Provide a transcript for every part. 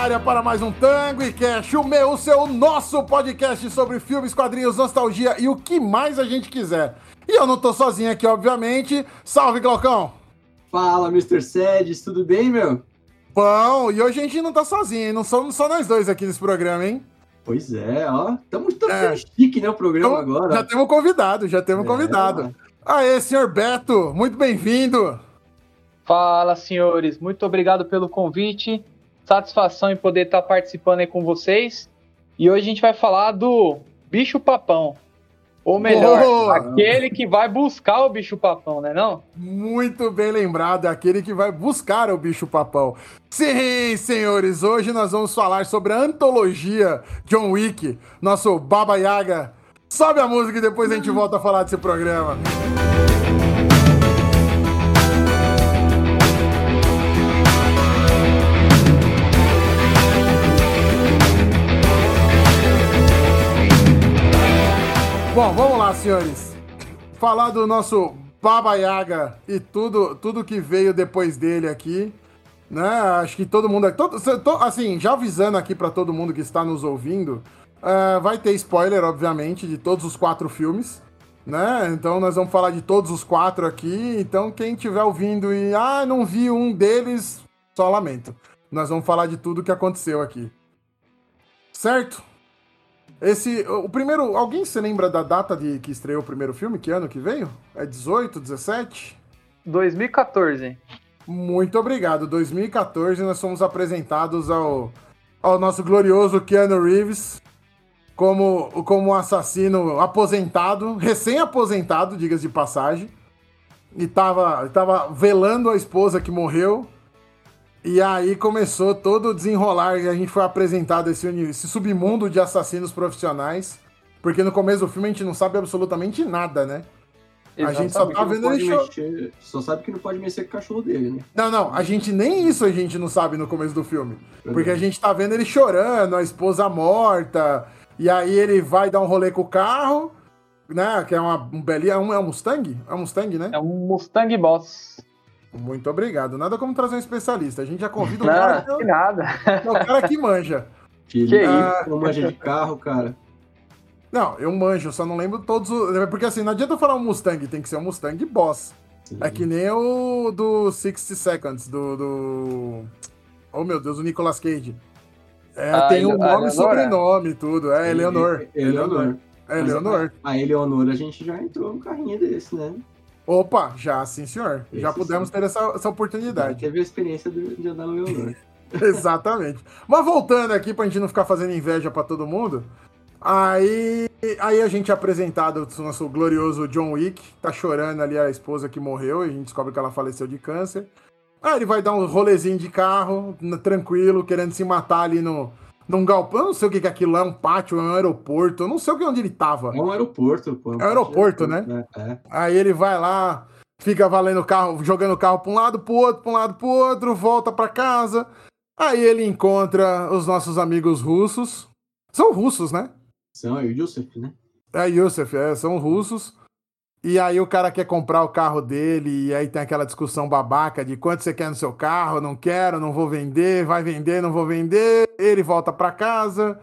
área para mais um Tango e Cash, o meu, o seu, o nosso podcast sobre filmes, quadrinhos, nostalgia e o que mais a gente quiser. E eu não tô sozinho aqui, obviamente. Salve, Glaucão! Fala, Mr. Sedes, tudo bem, meu? Bom, e hoje a gente não tá sozinho, hein? Não somos só nós dois aqui nesse programa, hein? Pois é, ó. Estamos tão é. chique, né, o programa então, agora. Já temos convidado, já temos é, convidado. Aê, senhor Beto, muito bem-vindo. Fala, senhores. Muito obrigado pelo convite. Satisfação em poder estar participando aí com vocês. E hoje a gente vai falar do bicho papão. Ou melhor, aquele que vai buscar o bicho papão, né não? Muito bem lembrado, é aquele que vai buscar o bicho papão. Sim, senhores, hoje nós vamos falar sobre a antologia John Wick, nosso Baba Yaga. Sobe a música e depois a gente volta a falar desse programa. Bom, vamos lá, senhores. Falar do nosso Baba Yaga e tudo, tudo que veio depois dele aqui. Né? Acho que todo mundo. Todo, assim, já avisando aqui para todo mundo que está nos ouvindo, uh, vai ter spoiler, obviamente, de todos os quatro filmes. Né? Então nós vamos falar de todos os quatro aqui. Então quem estiver ouvindo e ah, não vi um deles, só lamento. Nós vamos falar de tudo que aconteceu aqui. Certo? Esse, o primeiro, alguém se lembra da data de que estreou o primeiro filme? Que ano que veio? É 18, 17? 2014. Muito obrigado. 2014 nós fomos apresentados ao, ao nosso glorioso Keanu Reeves como, como assassino aposentado, recém-aposentado, diga-se de passagem. E tava, tava velando a esposa que morreu e aí começou todo o desenrolar e a gente foi apresentado esse, esse submundo de assassinos profissionais. Porque no começo do filme a gente não sabe absolutamente nada, né? Exatamente. A gente só tá vendo ele mexer, Só sabe que não pode mexer com o cachorro dele, né? Não, não, a gente nem isso a gente não sabe no começo do filme. Porque a gente tá vendo ele chorando, a esposa morta, e aí ele vai dar um rolê com o carro, né? Que é uma um belinha, é um, é um Mustang? É um Mustang, né? É um Mustang Boss. Muito obrigado. Nada como trazer um especialista. A gente já convida o cara. que, nada. É o cara que manja. Que, que ah, isso? manja de carro, cara. Não, eu manjo, só não lembro todos os. Porque assim, não adianta falar um Mustang, tem que ser um Mustang Boss. Sim. É que nem o do 60 Seconds, do. do... Oh meu Deus, o Nicolas Cage. É, ah, tem um nome e sobrenome e tudo. É Eleonor. Eleonor. É Eleonor. A, a Eleonor a gente já entrou num carrinho desse, né? Opa, já, sim, senhor. Esse já pudemos sim. ter essa, essa oportunidade. Já teve a experiência de, de andar no Leonor. Exatamente. Mas voltando aqui, pra gente não ficar fazendo inveja para todo mundo, aí, aí a gente é apresentado o nosso glorioso John Wick, tá chorando ali a esposa que morreu, e a gente descobre que ela faleceu de câncer. Aí ele vai dar um rolezinho de carro, tranquilo, querendo se matar ali no, num galpão, eu não sei o que, que é aquilo é um pátio, é um aeroporto, eu não sei onde ele tava. É um aeroporto, pô. É um aeroporto, né? né? É. Aí ele vai lá, fica valendo o carro, jogando o carro pra um lado, pro outro, pra um lado, pro outro, volta pra casa. Aí ele encontra os nossos amigos russos. São russos, né? São, é o Yusuf, né? É, Yusuf, é, são russos. E aí o cara quer comprar o carro dele, e aí tem aquela discussão babaca de quanto você quer no seu carro, não quero, não vou vender, vai vender, não vou vender. Ele volta para casa,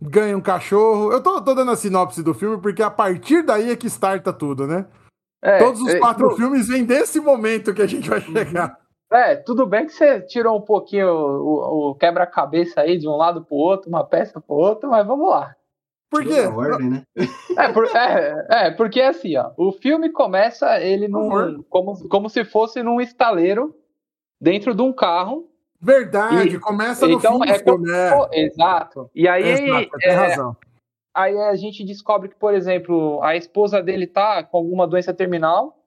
ganha um cachorro. Eu tô, tô, dando a sinopse do filme porque a partir daí é que starta tudo, né? É, Todos os é, quatro é, filmes vêm desse momento que a gente vai uhum. chegar. É, tudo bem que você tirou um pouquinho o, o quebra-cabeça aí de um lado pro outro, uma peça pro outro, mas vamos lá. Por quê? Ordem, né? é, por, é, é, porque assim, ó, o filme começa ele num, como, como se fosse num estaleiro dentro de um carro. Verdade, e, começa no então, é, filme, é. Exato. E aí, Exato, tem é, razão. aí a gente descobre que, por exemplo, a esposa dele tá com alguma doença terminal.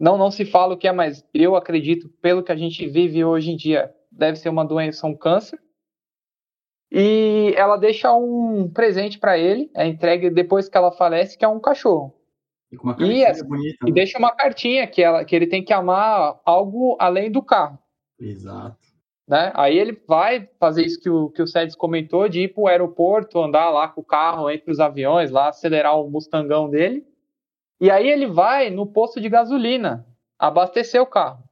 Não, não se fala o que é, mas eu acredito, pelo que a gente vive hoje em dia, deve ser uma doença, um câncer. E ela deixa um presente para ele, é entregue depois que ela falece, que é um cachorro. E, e, essa, bonita, né? e deixa uma cartinha que, ela, que ele tem que amar algo além do carro. Exato. Né? Aí ele vai fazer isso que o, que o Sedes comentou, de ir para o aeroporto, andar lá com o carro entre os aviões, lá acelerar o mustangão dele. E aí ele vai no posto de gasolina abastecer o carro.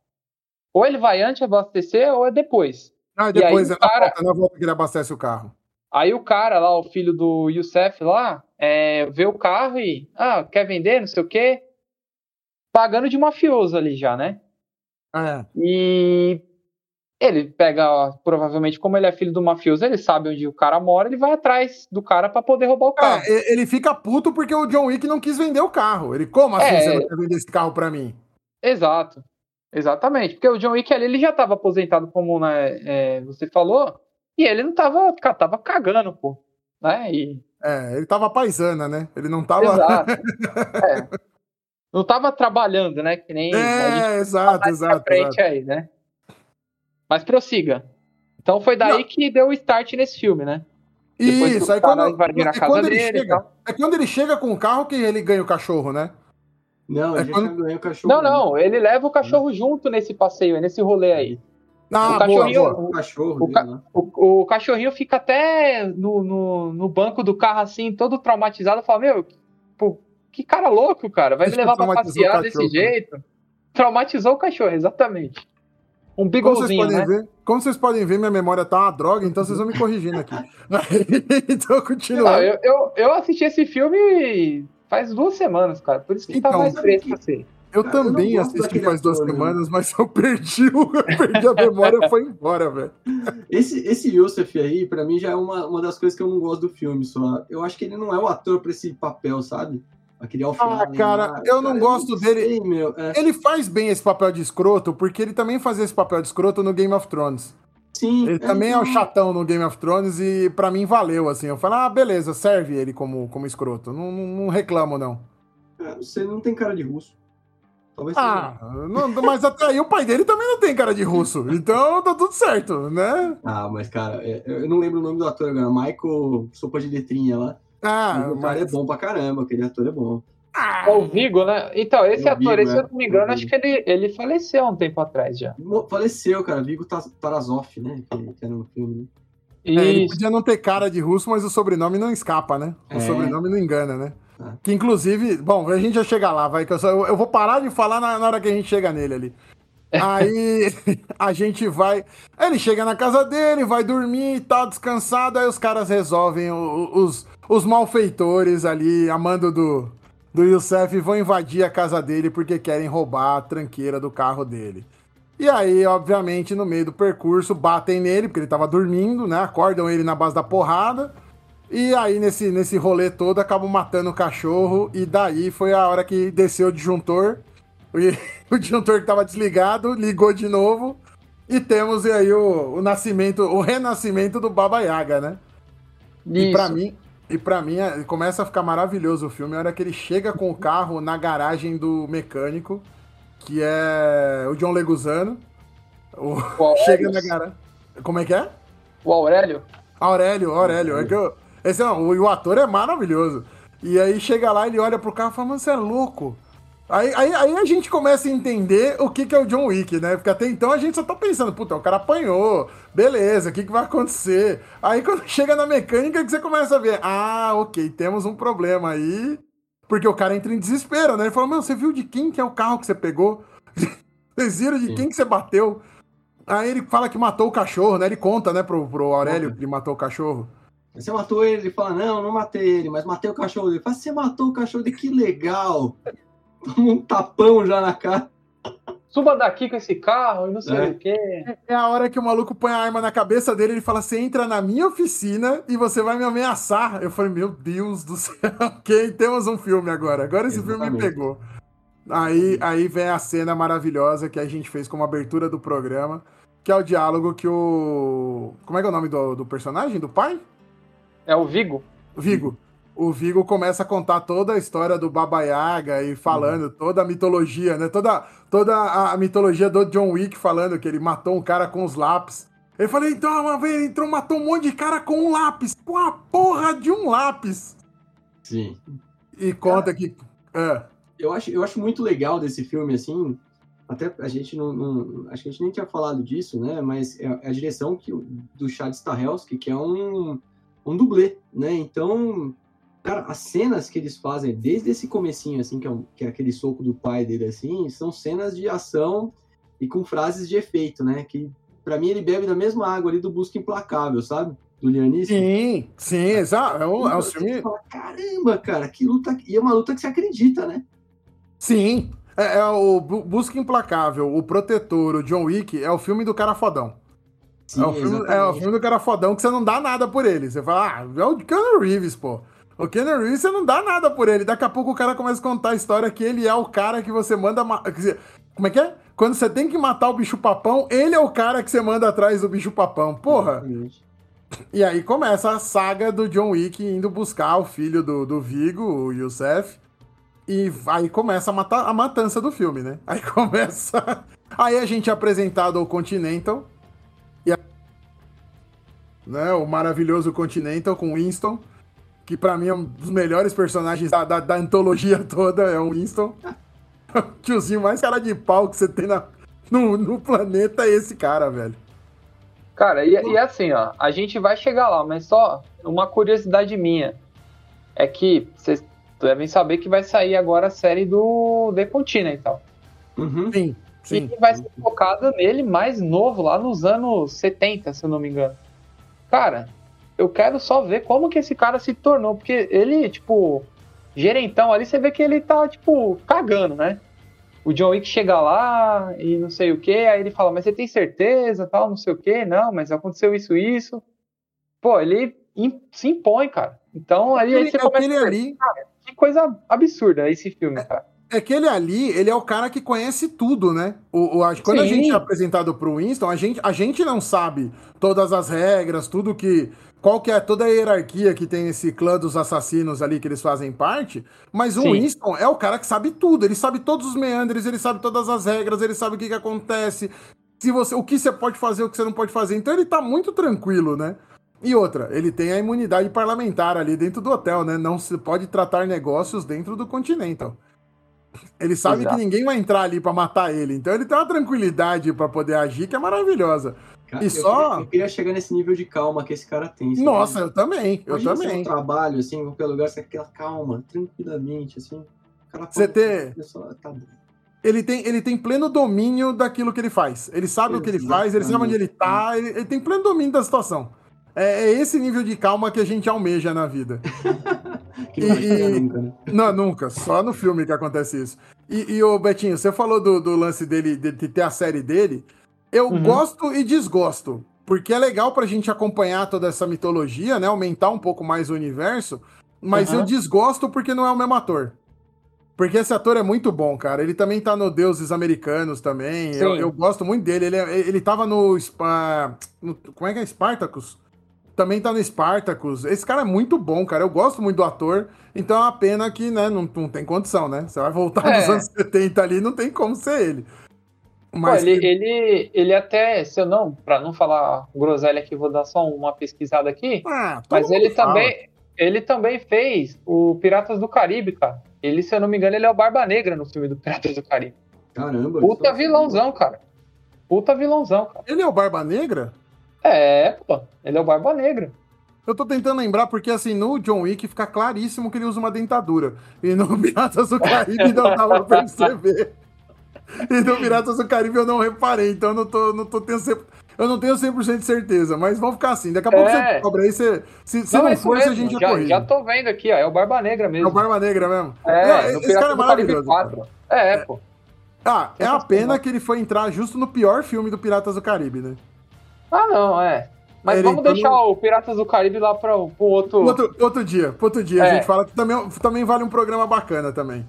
Ou ele vai antes abastecer ou é depois. Ah, depois aí, é cara... volta, na volta que ele abastece o carro. Aí o cara lá, o filho do Youssef lá, é, vê o carro e, ah, quer vender, não sei o quê. Pagando de mafioso ali já, né? É. E ele pega, provavelmente, como ele é filho do mafioso, ele sabe onde o cara mora, ele vai atrás do cara para poder roubar o é, carro. É, ele fica puto porque o John Wick não quis vender o carro. Ele, como assim é, você não quer vender esse carro para mim? Exato. Exatamente. Porque o John Wick ali, ele já estava aposentado, como né, é, você falou, e ele não tava, tava cagando, pô. Né? E... É, ele tava paisana, né? Ele não tava. Exato. é. Não tava trabalhando, né? Que nem. É, exato, exato. Frente exato. aí, né? Mas prossiga. Então foi daí não. que deu o start nesse filme, né? Isso, aí quando, é, quando ele chega, é quando ele chega com o carro que ele ganha o cachorro, né? Não, é ele quando... ganha o cachorro. Não, não, ele leva o cachorro junto nesse passeio, nesse rolê aí. Ah, o cachorrinho, boa, boa. O, cachorro o, né? o, o, cachorrinho fica até no, no, no, banco do carro, assim, todo traumatizado, fala, meu, pô, que cara louco, cara, vai me levar pra passear desse jeito. Traumatizou o cachorro, exatamente. Um bigolzinho, como vocês podem né? ver, como vocês podem ver, minha memória tá uma droga, então vocês vão me corrigindo aqui. então, continuando. eu, eu, eu, assisti esse filme faz duas semanas, cara, por isso que tá então, tá mais fresco assim. Eu cara, também eu assisti faz duas ator, né? semanas, mas eu perdi, eu perdi a memória e foi embora, velho. Esse, esse Yusuf aí, pra mim, já é uma, uma das coisas que eu não gosto do filme, só. Eu acho que ele não é o ator pra esse papel, sabe? Aquele alfinado. Ah, cara, eu não cara, gosto eu não dele. Sei, meu, é. Ele faz bem esse papel de escroto, porque ele também fazia esse papel de escroto no Game of Thrones. Sim. Ele é, também é o chatão no Game of Thrones e para mim valeu, assim. Eu falo, ah, beleza, serve ele como, como escroto. Não, não, não reclamo, não. É, você não tem cara de russo. Talvez ah, não, mas até aí o pai dele também não tem cara de russo. Então tá tudo certo, né? Ah, mas, cara, é, eu não lembro o nome do ator agora. Michael Sopa de Letrinha lá. Ah, o cara é bom pra caramba, aquele ator é bom. Ah, é o Vigo, né? Então, esse é ator, Vigo, esse, se eu não me engano, acho que ele, ele faleceu há um tempo atrás já. Faleceu, cara. Vigo Tarazoff, né? Que, que era no filme, né? É, ele podia não ter cara de russo, mas o sobrenome não escapa, né? O é. sobrenome não engana, né? É. Que inclusive, bom, a gente já chega lá, vai, que eu, só, eu vou parar de falar na, na hora que a gente chega nele ali. Aí a gente vai. Ele chega na casa dele, vai dormir e tá tal, descansado. Aí os caras resolvem, os, os malfeitores ali, amando do, do Youssef, vão invadir a casa dele porque querem roubar a tranqueira do carro dele. E aí, obviamente, no meio do percurso, batem nele, porque ele tava dormindo, né? Acordam ele na base da porrada. E aí, nesse, nesse rolê todo, acabam matando o cachorro. E daí foi a hora que desceu o disjuntor. E o disjuntor que tava desligado, ligou de novo. E temos aí o, o nascimento, o renascimento do Baba Yaga, né? Isso. E pra mim, e para mim, é, começa a ficar maravilhoso o filme a hora que ele chega com o carro na garagem do mecânico, que é o John Leguzano. O... chega na garagem. Como é que é? O Aurélio? Aurélio, Aurélio. É que eu... Esse, não, o, o ator é maravilhoso. E aí chega lá, ele olha pro carro e fala, mano, você é louco. Aí, aí, aí, a gente começa a entender o que, que é o John Wick, né? Porque até então a gente só tá pensando, puta, o cara apanhou, beleza, o que, que vai acontecer? Aí quando chega na mecânica que você começa a ver, ah, ok, temos um problema aí, porque o cara entra em desespero, né? Ele fala, meu, você viu de quem que é o carro que você pegou? Vocês viram de Sim. quem que você bateu? Aí ele fala que matou o cachorro, né? Ele conta, né, pro, pro Aurélio que matou o cachorro. Você matou ele, ele fala, não, não matei ele, mas matei o cachorro dele. Fala, você matou o cachorro dele, que legal! Toma um tapão já na cara. Suba daqui com esse carro e não sei é. o quê. É a hora que o maluco põe a arma na cabeça dele e fala: Você entra na minha oficina e você vai me ameaçar. Eu falei: Meu Deus do céu, ok, temos um filme agora. Agora esse Exatamente. filme me pegou. Aí, aí vem a cena maravilhosa que a gente fez como abertura do programa, que é o diálogo que o. Como é que é o nome do, do personagem? Do pai? É o Vigo. Vigo o Vigo começa a contar toda a história do Baba Yaga e falando uhum. toda a mitologia, né? Toda, toda a mitologia do John Wick falando que ele matou um cara com os lápis. Ele falou, então, uma vez ele entrou, matou um monte de cara com um lápis. Com a porra de um lápis. Sim. E conta cara, que. É. Eu, acho, eu acho muito legal desse filme, assim. Até a gente não, não, Acho que a gente nem tinha falado disso, né? Mas é, é a direção que, do Chad Stahelski, que é um, um dublê, né? Então, Cara, as cenas que eles fazem desde esse comecinho, assim, que é, um, que é aquele soco do pai dele, assim, são cenas de ação e com frases de efeito, né? Que para mim ele bebe da mesma água ali do Busca Implacável, sabe? Do Lianíssimo. Sim, sim, exato. É um, é um filme. Fala, Caramba, cara, que luta. E é uma luta que você acredita, né? Sim. É, é, o Busca Implacável, o Protetor, o John Wick, é o filme do cara fodão. Sim, é, o filme, é o filme do cara fodão que você não dá nada por ele. Você fala, ah, é o Keanu Reeves, pô. O Keanu Reeves, você não dá nada por ele. Daqui a pouco o cara começa a contar a história que ele é o cara que você manda. Como é que é? Quando você tem que matar o bicho papão, ele é o cara que você manda atrás do bicho papão. Porra! E aí começa a saga do John Wick indo buscar o filho do, do Vigo, o Youssef. E aí começa a, matar, a matança do filme, né? Aí começa. Aí a gente é apresentado ao Continental. E a... né, o maravilhoso Continental com Winston. Que para mim é um dos melhores personagens da, da, da antologia toda, é o Winston. o tiozinho mais cara de pau que você tem na, no, no planeta é esse cara, velho. Cara, e, e assim, ó, a gente vai chegar lá, mas só uma curiosidade minha é que vocês devem saber que vai sair agora a série do The Continental. Uhum. Sim, sim. E vai ser focada nele mais novo, lá nos anos 70, se eu não me engano. Cara, eu quero só ver como que esse cara se tornou, porque ele, tipo, gerentão ali, você vê que ele tá, tipo, cagando, né? O John Wick chega lá e não sei o que, aí ele fala, mas você tem certeza, tal, não sei o que, não, mas aconteceu isso, isso. Pô, ele se impõe, cara. Então aí, aí você começa a ali... Cara, que coisa absurda esse filme, cara. É que ele ali, ele é o cara que conhece tudo, né? O, o quando Sim. a gente é apresentado pro Winston, a gente, a gente não sabe todas as regras, tudo que. Qual que é toda a hierarquia que tem esse clã dos assassinos ali que eles fazem parte, mas o Sim. Winston é o cara que sabe tudo, ele sabe todos os meandres, ele sabe todas as regras, ele sabe o que, que acontece, se você, o que você pode fazer, o que você não pode fazer. Então ele tá muito tranquilo, né? E outra, ele tem a imunidade parlamentar ali dentro do hotel, né? Não se pode tratar negócios dentro do Continental. Ele sabe Exato. que ninguém vai entrar ali para matar ele, então ele tem uma tranquilidade para poder agir que é maravilhosa. Cara, e eu só queria, eu queria chegar nesse nível de calma que esse cara tem. Nossa, eu também, eu também. Um trabalho assim, em qualquer lugar, você aquela calma, tranquilamente assim. Você ter tá ele tem, ele tem pleno domínio daquilo que ele faz. Ele sabe Exatamente. o que ele faz, ele sabe onde ele tá, ele, ele tem pleno domínio da situação. É, é, esse nível de calma que a gente almeja na vida. que e, nunca, né? Não, nunca. Só no filme que acontece isso. E, e o Betinho, você falou do, do lance dele, de, de, ter a série dele. Eu uhum. gosto e desgosto. Porque é legal pra gente acompanhar toda essa mitologia, né? Aumentar um pouco mais o universo. Mas uhum. eu desgosto porque não é o mesmo ator. Porque esse ator é muito bom, cara. Ele também tá no Deuses Americanos também. Eu, eu, gosto muito dele. Ele, é, ele tava no, no. Como é que é? Spartacus? Também tá no Spartacus. Esse cara é muito bom, cara. Eu gosto muito do ator. Então é uma pena que, né, não, não tem condição, né? Você vai voltar é. nos anos 70 ali, não tem como ser ele. Mas Pô, ele, que... ele, ele até, se eu não, para não falar groselha aqui, vou dar só uma pesquisada aqui. Ah, mas ele fala. também, ele também fez o Piratas do Caribe, cara. Ele, se eu não me engano, ele é o Barba Negra no filme do Piratas do Caribe. Caramba. Puta vilãozão, cara. Puta vilãozão, cara. Ele é o Barba Negra? É, pô. Ele é o Barba Negra. Eu tô tentando lembrar porque, assim, no John Wick fica claríssimo que ele usa uma dentadura. E no Piratas do Caribe não dá pra perceber. E no Piratas do Caribe eu não reparei, então eu não tô, não tô tendo sempre. Eu não tenho 100% de certeza, mas vamos ficar assim. Daqui a pouco é. você cobra aí, você, se, se não, não for, a gente já, já corrige. Já tô vendo aqui, ó, é o Barba Negra mesmo. É o Barba Negra mesmo? É, esse cara é maravilhoso. É, é, pô. Ah, é a pena que ele foi entrar justo no pior filme do Piratas do Caribe, né? Ah, não, é. Mas vamos deixar no... o Piratas do Caribe lá para o outro... outro. Outro dia, outro dia. É. A gente fala que também, também vale um programa bacana também.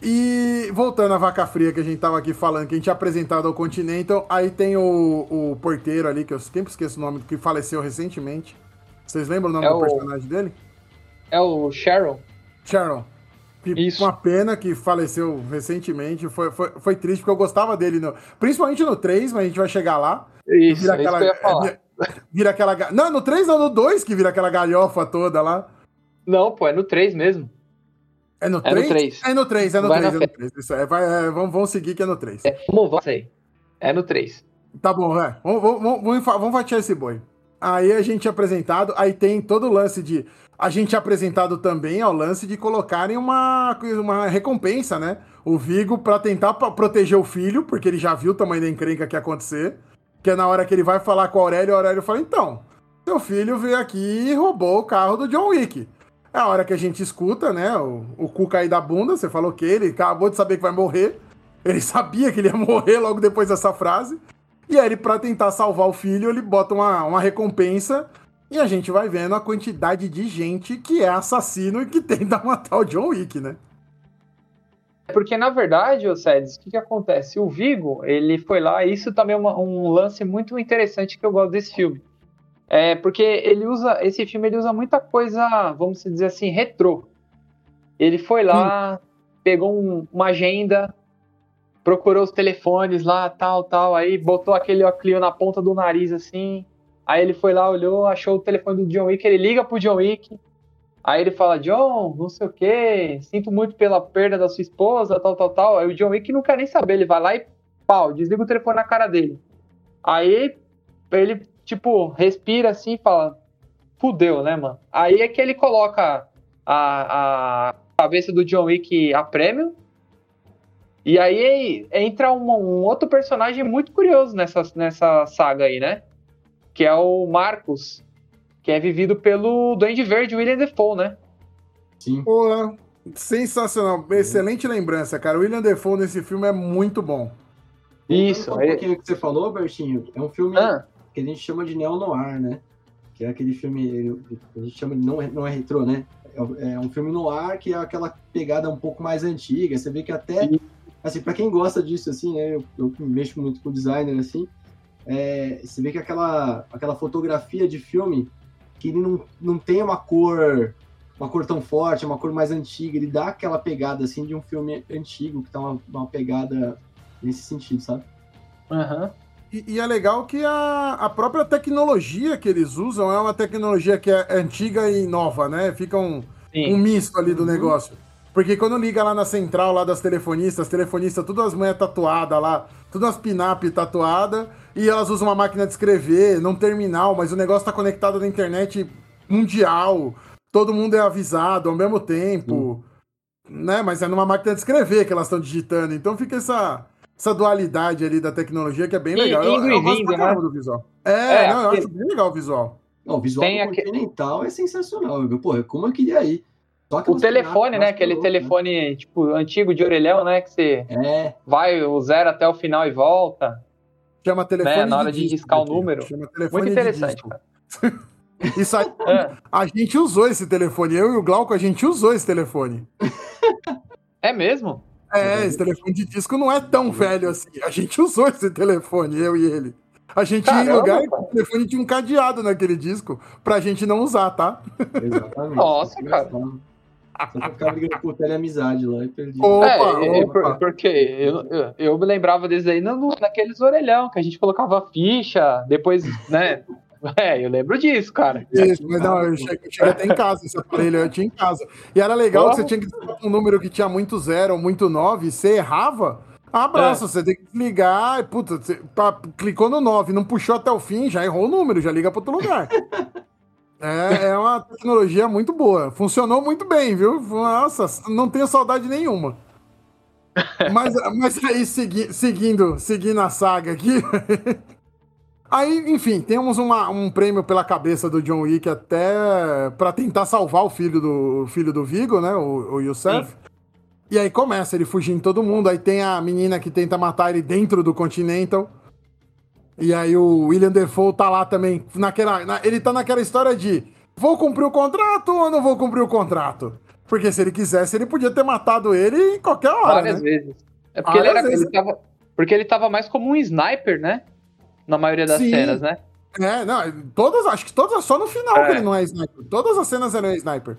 E voltando à vaca fria que a gente tava aqui falando, que a gente tinha apresentado ao Continental, aí tem o, o porteiro ali, que eu sempre esqueço o nome, que faleceu recentemente. Vocês lembram o nome é do o... personagem dele? É o Sharon. Sharon. Que, Isso. Uma pena que faleceu recentemente. Foi, foi, foi triste, porque eu gostava dele, no, principalmente no 3, mas a gente vai chegar lá. Isso, vira aquela, isso falar. Vira aquela. Não, no 3 não, no 2 que vira aquela galhofa toda lá. Não, pô, é no 3 mesmo. É no 3? É no 3, é no 3. É no 3, é no 3. Isso é, vai, é, vamos, vamos seguir que é no 3. É, vamos, vamos aí. É no 3. Tá bom, é. Vamos, vamos, vamos, vamos fatiar esse boi. Aí a gente é apresentado, aí tem todo o lance de. A gente é apresentado também ao lance de colocarem uma, uma recompensa, né? o Vigo para tentar proteger o filho, porque ele já viu o tamanho da encrenca que ia acontecer. Que é na hora que ele vai falar com o Aurélio, o Aurélio fala: então, seu filho veio aqui e roubou o carro do John Wick. É a hora que a gente escuta, né? O, o cu cair da bunda. Você falou que ele acabou de saber que vai morrer. Ele sabia que ele ia morrer logo depois dessa frase. E aí, pra tentar salvar o filho, ele bota uma, uma recompensa. E a gente vai vendo a quantidade de gente que é assassino e que tenta matar o John Wick, né? Porque, na verdade, o Sedes, o que, que acontece? O Vigo, ele foi lá, e isso também é uma, um lance muito interessante que eu gosto desse filme. É porque ele usa, esse filme ele usa muita coisa, vamos dizer assim, retrô. Ele foi lá, pegou um, uma agenda, procurou os telefones lá, tal, tal, aí botou aquele óculos na ponta do nariz assim. Aí ele foi lá, olhou, achou o telefone do John Wick, ele liga pro John Wick. Aí ele fala, John, não sei o que, sinto muito pela perda da sua esposa, tal, tal, tal. Aí o John Wick não quer nem saber, ele vai lá e pau, desliga o telefone na cara dele. Aí ele, tipo, respira assim e fala, fudeu, né, mano? Aí é que ele coloca a, a cabeça do John Wick a prêmio. E aí entra um, um outro personagem muito curioso nessa, nessa saga aí, né? Que é o Marcos, que é vivido pelo Duende Verde, William Defoe, né? Sim. Pô, sensacional. Excelente lembrança, cara. O William Defoe nesse filme é muito bom. Isso. Um pouquinho que você falou, Bertinho, é um filme ah. que a gente chama de neo-noir, né? Que é aquele filme, a gente chama de, não é, não é retrô, né? É, é um filme noir que é aquela pegada um pouco mais antiga. Você vê que até, Sim. assim, para quem gosta disso, assim, né? Eu, eu mexo muito com designer, assim, é, você vê que aquela, aquela fotografia de filme que ele não, não tem uma cor uma cor tão forte, uma cor mais antiga, ele dá aquela pegada assim de um filme antigo, que tá uma, uma pegada nesse sentido, sabe? Uhum. E, e, é legal que a, a própria tecnologia que eles usam é uma tecnologia que é antiga e nova, né? Fica um, um misto ali do uhum. negócio. Porque quando liga lá na central lá das telefonistas, as telefonistas, tudo as manhas tatuadas lá, tudo as pinap tatuadas, e elas usam uma máquina de escrever, não terminal, mas o negócio tá conectado na internet mundial, todo mundo é avisado ao mesmo tempo, né? Mas é numa máquina de escrever que elas estão digitando, então fica essa, essa dualidade ali da tecnologia que é bem legal. eu, eu gosto pra né? do visual. É, é não, eu acho bem legal o visual. Não, o visual Tem continental é sensacional, viu? Pô, como eu queria ir. O telefone, né? Aquele louco, telefone, né? tipo, antigo de orelhão, né? Que você é. vai o zero até o final e volta. Chama telefone. Né? Na hora de, de riscar o número. Chama telefone Muito interessante, cara. Isso aí, é. a gente usou esse telefone. Eu e o Glauco, a gente usou esse telefone. É mesmo? É, esse telefone de disco não é tão velho assim. A gente usou esse telefone, eu e ele. A gente Caramba, ia em lugar e o telefone tinha um cadeado naquele disco pra gente não usar, tá? Exatamente. Nossa, cara. Pra ficar brigando por teleamizade lá e perdi. Opa, é, opa. porque eu, eu, eu, me lembrava desde aí no, naqueles orelhão que a gente colocava ficha, depois, né? É, eu lembro disso, cara. Isso, mas não, eu cheguei, eu cheguei até em casa, esse aparelho eu tinha em casa. E era legal oh. que você tinha que um número que tinha muito zero ou muito nove, você errava, abraço, é. você tem que desligar, puta, você tá, clicou no 9, não puxou até o fim, já errou o número, já liga para outro lugar. É, é uma tecnologia muito boa. Funcionou muito bem, viu? Nossa, não tenho saudade nenhuma. Mas, mas aí, segui, seguindo, seguindo a saga aqui. Aí, enfim, temos uma, um prêmio pela cabeça do John Wick até para tentar salvar o filho do filho do Vigo, né? O, o Youssef. Sim. E aí começa ele fugindo todo mundo. Aí tem a menina que tenta matar ele dentro do Continental. E aí o William Defoe tá lá também. Naquela, na, ele tá naquela história de vou cumprir o contrato ou não vou cumprir o contrato? Porque se ele quisesse, ele podia ter matado ele em qualquer hora. Várias né? vezes. É porque Várias ele, era, vezes. ele tava. Porque ele tava mais como um sniper, né? na maioria das Sim. cenas, né? É, não, todas, acho que todas, só no final é. que ele não é sniper. Todas as cenas eram sniper.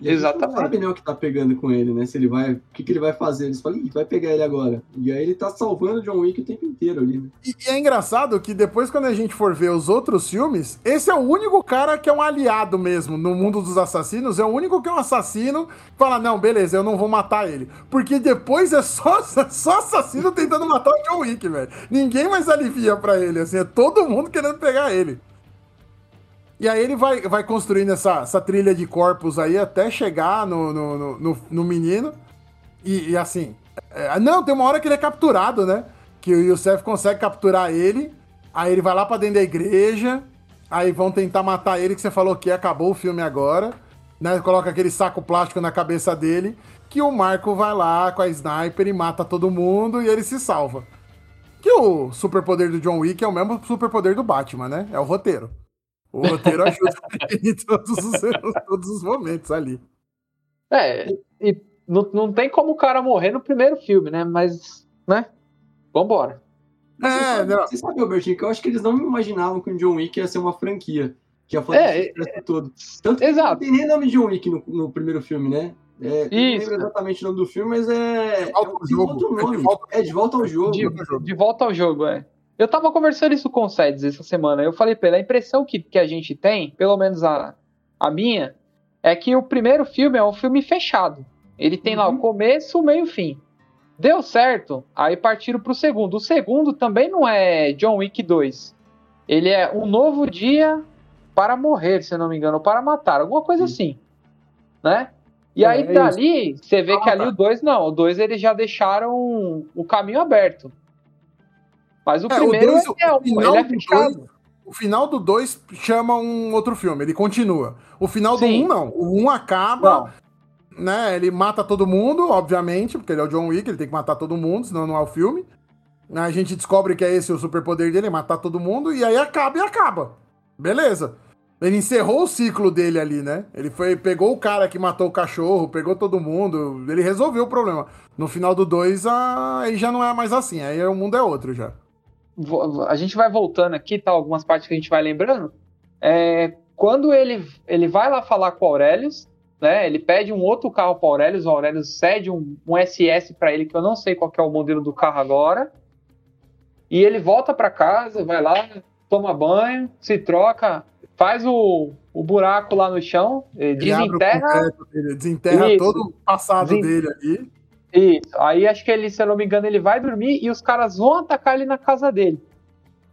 E Exatamente. Não sabe né, o que tá pegando com ele, né? Se ele vai. O que, que ele vai fazer? Eles falam, Ih, vai pegar ele agora. E aí ele tá salvando o John Wick o tempo inteiro ali, né? E, e, é engraçado que depois, quando a gente for ver os outros filmes, esse é o único cara que é um aliado mesmo no mundo dos assassinos. É o único que é um assassino. Fala, não, beleza, eu não vou matar ele. Porque depois é só, só assassino tentando matar o John Wick, velho. Ninguém mais alivia para ele, assim, é todo mundo querendo pegar ele. E aí ele vai, vai construindo essa, essa trilha de corpos aí até chegar no, no, no, no menino. E, e, assim, É, não, tem uma hora que ele é capturado, né? Que o Youssef consegue capturar ele. Aí ele vai lá pra dentro da igreja. Aí vão tentar matar ele, que você falou que acabou o filme agora. Né? Coloca aquele saco plástico na cabeça dele. Que o Marco vai lá com a sniper e mata todo mundo e ele se salva. Que o superpoder do John Wick é o mesmo superpoder do Batman, né? É o roteiro. O roteiro ajuda em todos os, todos os momentos ali. É, e não, não tem como o cara morrer no primeiro filme, né? Mas, né? Vambora. É, você sabe, não. Você sabe, Albertinho, que eu acho que eles não imaginavam que o John Wick ia ser uma franquia. Que ia fazer é, é, todo. Tanto exato. não tem nem nome de John Wick no, no primeiro filme, né? É, Isso. Não lembro exatamente o nome do filme, mas é. De volta ao jogo. Outro nome. É de volta, é de volta ao jogo. De, de, volta ao jogo, é. Eu tava conversando isso com o Sedes essa semana. Eu falei pra ele, a impressão que, que a gente tem, pelo menos a, a minha, é que o primeiro filme é um filme fechado. Ele tem uhum. lá o uhum. começo, o meio e o fim. Deu certo, aí partiram pro segundo. O segundo também não é John Wick 2. Ele é um novo dia para morrer, se não me engano, ou para matar, alguma coisa assim. Né? E é, aí é dali, isso. você vê ah, que ali tá. o 2 não, o 2 eles já deixaram o caminho aberto. Mas o é, primeiro o dois, é, o final ele é fechado. Dois, o final do 2 chama um outro filme, ele continua. O final Sim. do 1 um, não. O 1 um acaba, não. né? Ele mata todo mundo, obviamente, porque ele é o John Wick, ele tem que matar todo mundo, senão não é o filme. A gente descobre que é esse o superpoder dele, matar todo mundo, e aí acaba e acaba. Beleza. Ele encerrou o ciclo dele ali, né? Ele foi, pegou o cara que matou o cachorro, pegou todo mundo, ele resolveu o problema. No final do 2, aí já não é mais assim, aí o mundo é outro já. A gente vai voltando aqui, tá? Algumas partes que a gente vai lembrando. É, quando ele, ele vai lá falar com o Aurelius, né? Ele pede um outro carro para o Aurelius, o Aurelius cede um, um SS para ele, que eu não sei qual é o modelo do carro agora. E ele volta para casa, vai lá, toma banho, se troca, faz o, o buraco lá no chão, desenterra. Dele, desenterra isso, todo o passado desen... dele ali. Isso. Aí acho que ele, se eu não me engano, ele vai dormir e os caras vão atacar ele na casa dele.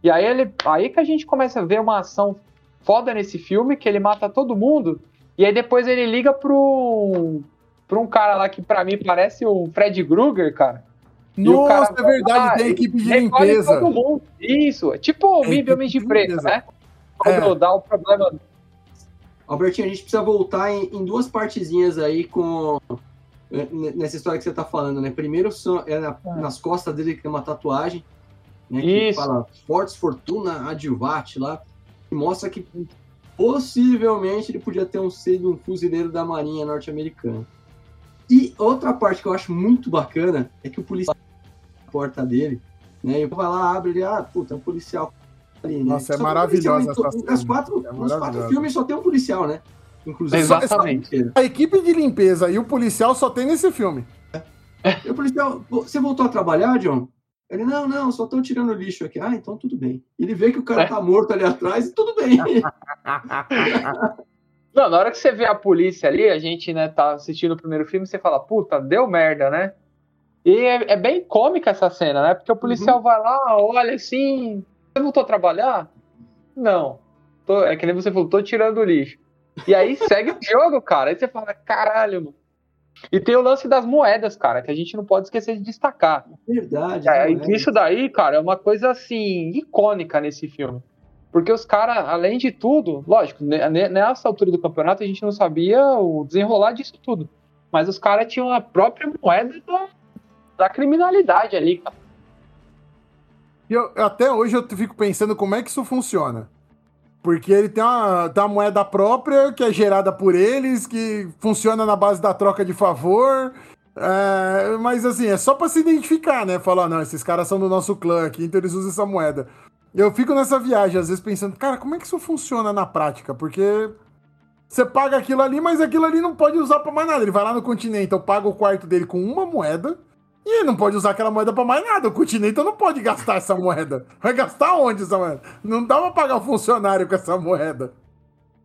E aí ele, aí que a gente começa a ver uma ação foda nesse filme, que ele mata todo mundo. E aí depois ele liga pro, pro um cara lá que para mim parece o Fred Krueger, cara. Nossa, é verdade, tem equipe de limpeza. Isso, é tipo o é Homem de Preto, né? quando é. dá o problema. Albertinho, a gente precisa voltar em, em, duas partezinhas aí com é, nessa história que você tá falando, né? Primeiro é na, é. nas costas dele que tem uma tatuagem, né? Que Isso. fala Fortes Fortuna Adjuvat lá, que mostra que possivelmente ele podia ter um sido um fuzileiro da Marinha norte-americana. E outra parte que eu acho muito bacana é que o policial a porta dele, né? E vai lá, abre ele, ah, puta, é um policial ali, né? Nossa, é maravilhosa essa cena. Quatro, é os quatro filmes só tem um policial, né? Inclusive. Exatamente. A equipe de limpeza e o policial só tem nesse filme. E o policial, você voltou a trabalhar, John? Ele, não, não, só estão tirando lixo aqui. Ah, então tudo bem. Ele vê que o cara é? tá morto ali atrás e tudo bem. não, na hora que você vê a polícia ali, a gente, né, tá assistindo o primeiro filme, você fala, puta, deu merda, né? E é, é bem cômica essa cena, né? Porque o policial uhum. vai lá, olha assim, você voltou a trabalhar? Não. Tô, é que nem você falou, tô tirando o lixo. E aí segue o jogo, cara. Aí você fala, caralho, mano. E tem o lance das moedas, cara, que a gente não pode esquecer de destacar. Verdade. É, isso daí, cara, é uma coisa assim, icônica nesse filme. Porque os caras, além de tudo, lógico, nessa altura do campeonato a gente não sabia o desenrolar disso tudo. Mas os caras tinham a própria moeda da, da criminalidade ali, cara. E eu, até hoje eu fico pensando como é que isso funciona. Porque ele tem uma, tem uma moeda própria que é gerada por eles, que funciona na base da troca de favor. É, mas assim, é só para se identificar, né? Falar, não, esses caras são do nosso clã aqui, então eles usam essa moeda. Eu fico nessa viagem, às vezes, pensando, cara, como é que isso funciona na prática? Porque você paga aquilo ali, mas aquilo ali não pode usar pra mais nada. Ele vai lá no continente, eu pago o quarto dele com uma moeda e ele não pode usar aquela moeda pra mais nada. O Continente não pode gastar essa moeda. Vai gastar onde essa moeda? Não dá pra pagar o funcionário com essa moeda.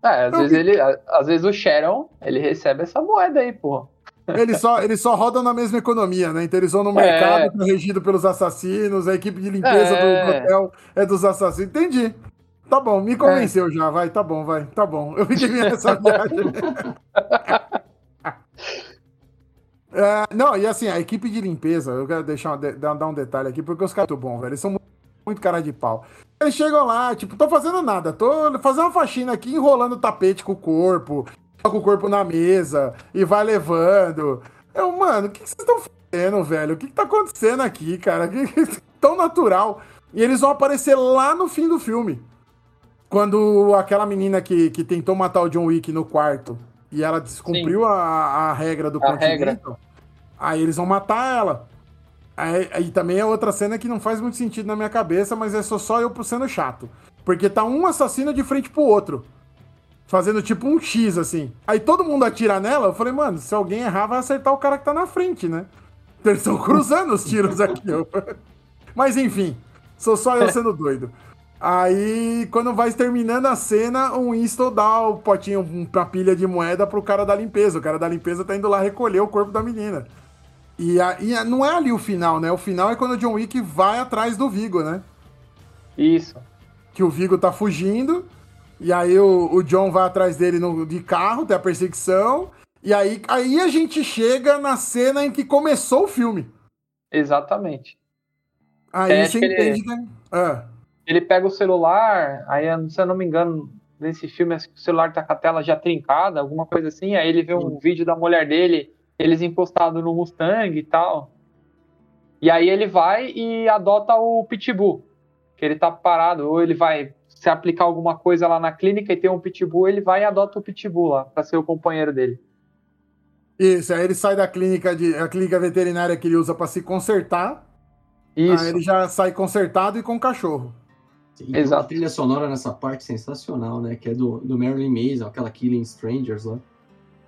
É, às, vezes, ele, às vezes o Sharon, ele recebe essa moeda aí, pô. Eles só, eles só rodam na mesma economia, né? Então eles vão no é. mercado é. regido pelos assassinos, a equipe de limpeza é. do hotel é dos assassinos. Entendi. Tá bom, me convenceu é. já, vai, tá bom, vai, tá bom. Eu fiquei nessa viagem. É, não, e assim, a equipe de limpeza, eu quero deixar dar um detalhe aqui, porque os caras são bons, velho. Eles são muito cara de pau. Eles chegam lá, tipo, tô fazendo nada, tô fazendo uma faxina aqui, enrolando o tapete com o corpo, com o corpo na mesa e vai levando. Eu, mano, o que, vocês estão fazendo, velho? O que, que tá acontecendo aqui, cara? Que, que, tão natural. E eles vão aparecer lá no fim do filme. Quando aquela menina que, que tentou matar o John Wick no quarto e ela descumpriu a, a regra do a regra. Aí eles vão matar ela. Aí, aí, também é outra cena que não faz muito sentido na minha cabeça, mas é só, só eu sendo chato. Porque tá um assassino de frente pro outro. Fazendo tipo um X, assim. Aí todo mundo atira nela, eu falei, mano, se alguém errar, vai acertar o cara que tá na frente, né? Eles estão cruzando os tiros aqui. Mas enfim, sou só eu sendo doido. Aí, quando vai terminando a cena, o Winston dá o potinho, uma pilha de moeda pro cara da limpeza. O cara da limpeza tá indo lá recolher o corpo da menina. E, a, e a, não é ali o final, né? O final é quando o John Wick vai atrás do Vigo, né? Isso. Que o Vigo tá fugindo, e aí o, o John vai atrás dele no, de carro, tem a perseguição. E aí, aí a gente chega na cena em que começou o filme. Exatamente. Aí é, você entende, ele... né? Ah ele pega o celular, aí, se eu não me engano, nesse filme, o celular tá com a tela já trincada, alguma coisa assim, aí ele vê um vídeo da mulher dele, eles encostados no Mustang e tal. E aí ele vai e adota o Pitbull, que ele tá parado, ou ele vai se aplicar alguma coisa lá na clínica e tem um Pitbull, ele vai e adota o Pitbull lá, pra ser o companheiro dele. Isso, aí ele sai da clínica, de, a clínica veterinária que ele usa para se consertar. Isso. Aí ele já sai consertado e com cachorro. Sim, Exato. a trilha sonora nessa parte sensacional, né? Que é do, do Marilyn Mason, aquela Killing Strangers lá.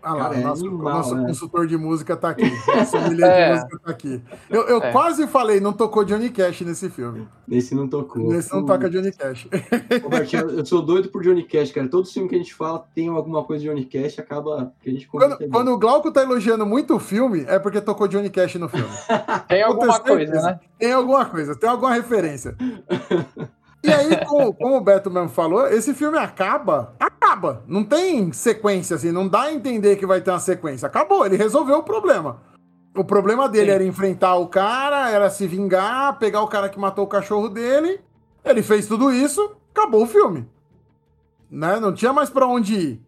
Ah lá, Cara, é nosso, animal, nosso né? consultor de música tá aqui. Nosso é. de música tá aqui. Eu, eu é. quase falei, não tocou Johnny Cash nesse filme. Nesse não tocou. Nesse não toca Johnny Cash. Eu sou doido por Johnny Cash, cara. Todo filme que a gente fala tem alguma coisa de Johnny Cash, acaba que a gente Quando, quando o Glauco tá elogiando muito o filme, é porque tocou Johnny Cash no filme. tem alguma coisa, né? Tem alguma coisa, tem alguma referência. E aí, como, como, o Beto mesmo falou, esse filme acaba, acaba. Não tem sequência, assim, não dá a entender que vai ter uma sequência. Acabou, ele resolveu o problema. O problema dele Sim. era enfrentar o cara, era se vingar, pegar o cara que matou o cachorro dele. Ele fez tudo isso, acabou o filme. Né? Não tinha mais para onde ir.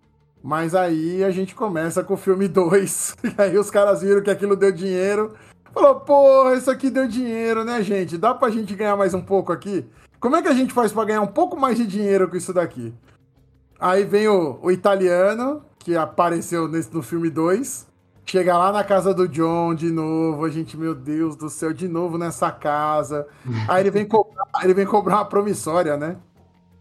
Mas aí a gente começa com o filme 2. E aí os caras viram que aquilo deu dinheiro. Falou, porra, isso aqui deu dinheiro, né, gente? Dá pra gente ganhar mais um pouco aqui? Como é que a gente faz para ganhar um pouco mais de dinheiro com isso daqui? Aí vem o, o italiano, que apareceu nesse, no filme 2. Chega lá na casa do John de novo. A gente, meu Deus do céu, de novo nessa casa. Aí ele vem cobrar, ele vem cobrar uma promissória, né?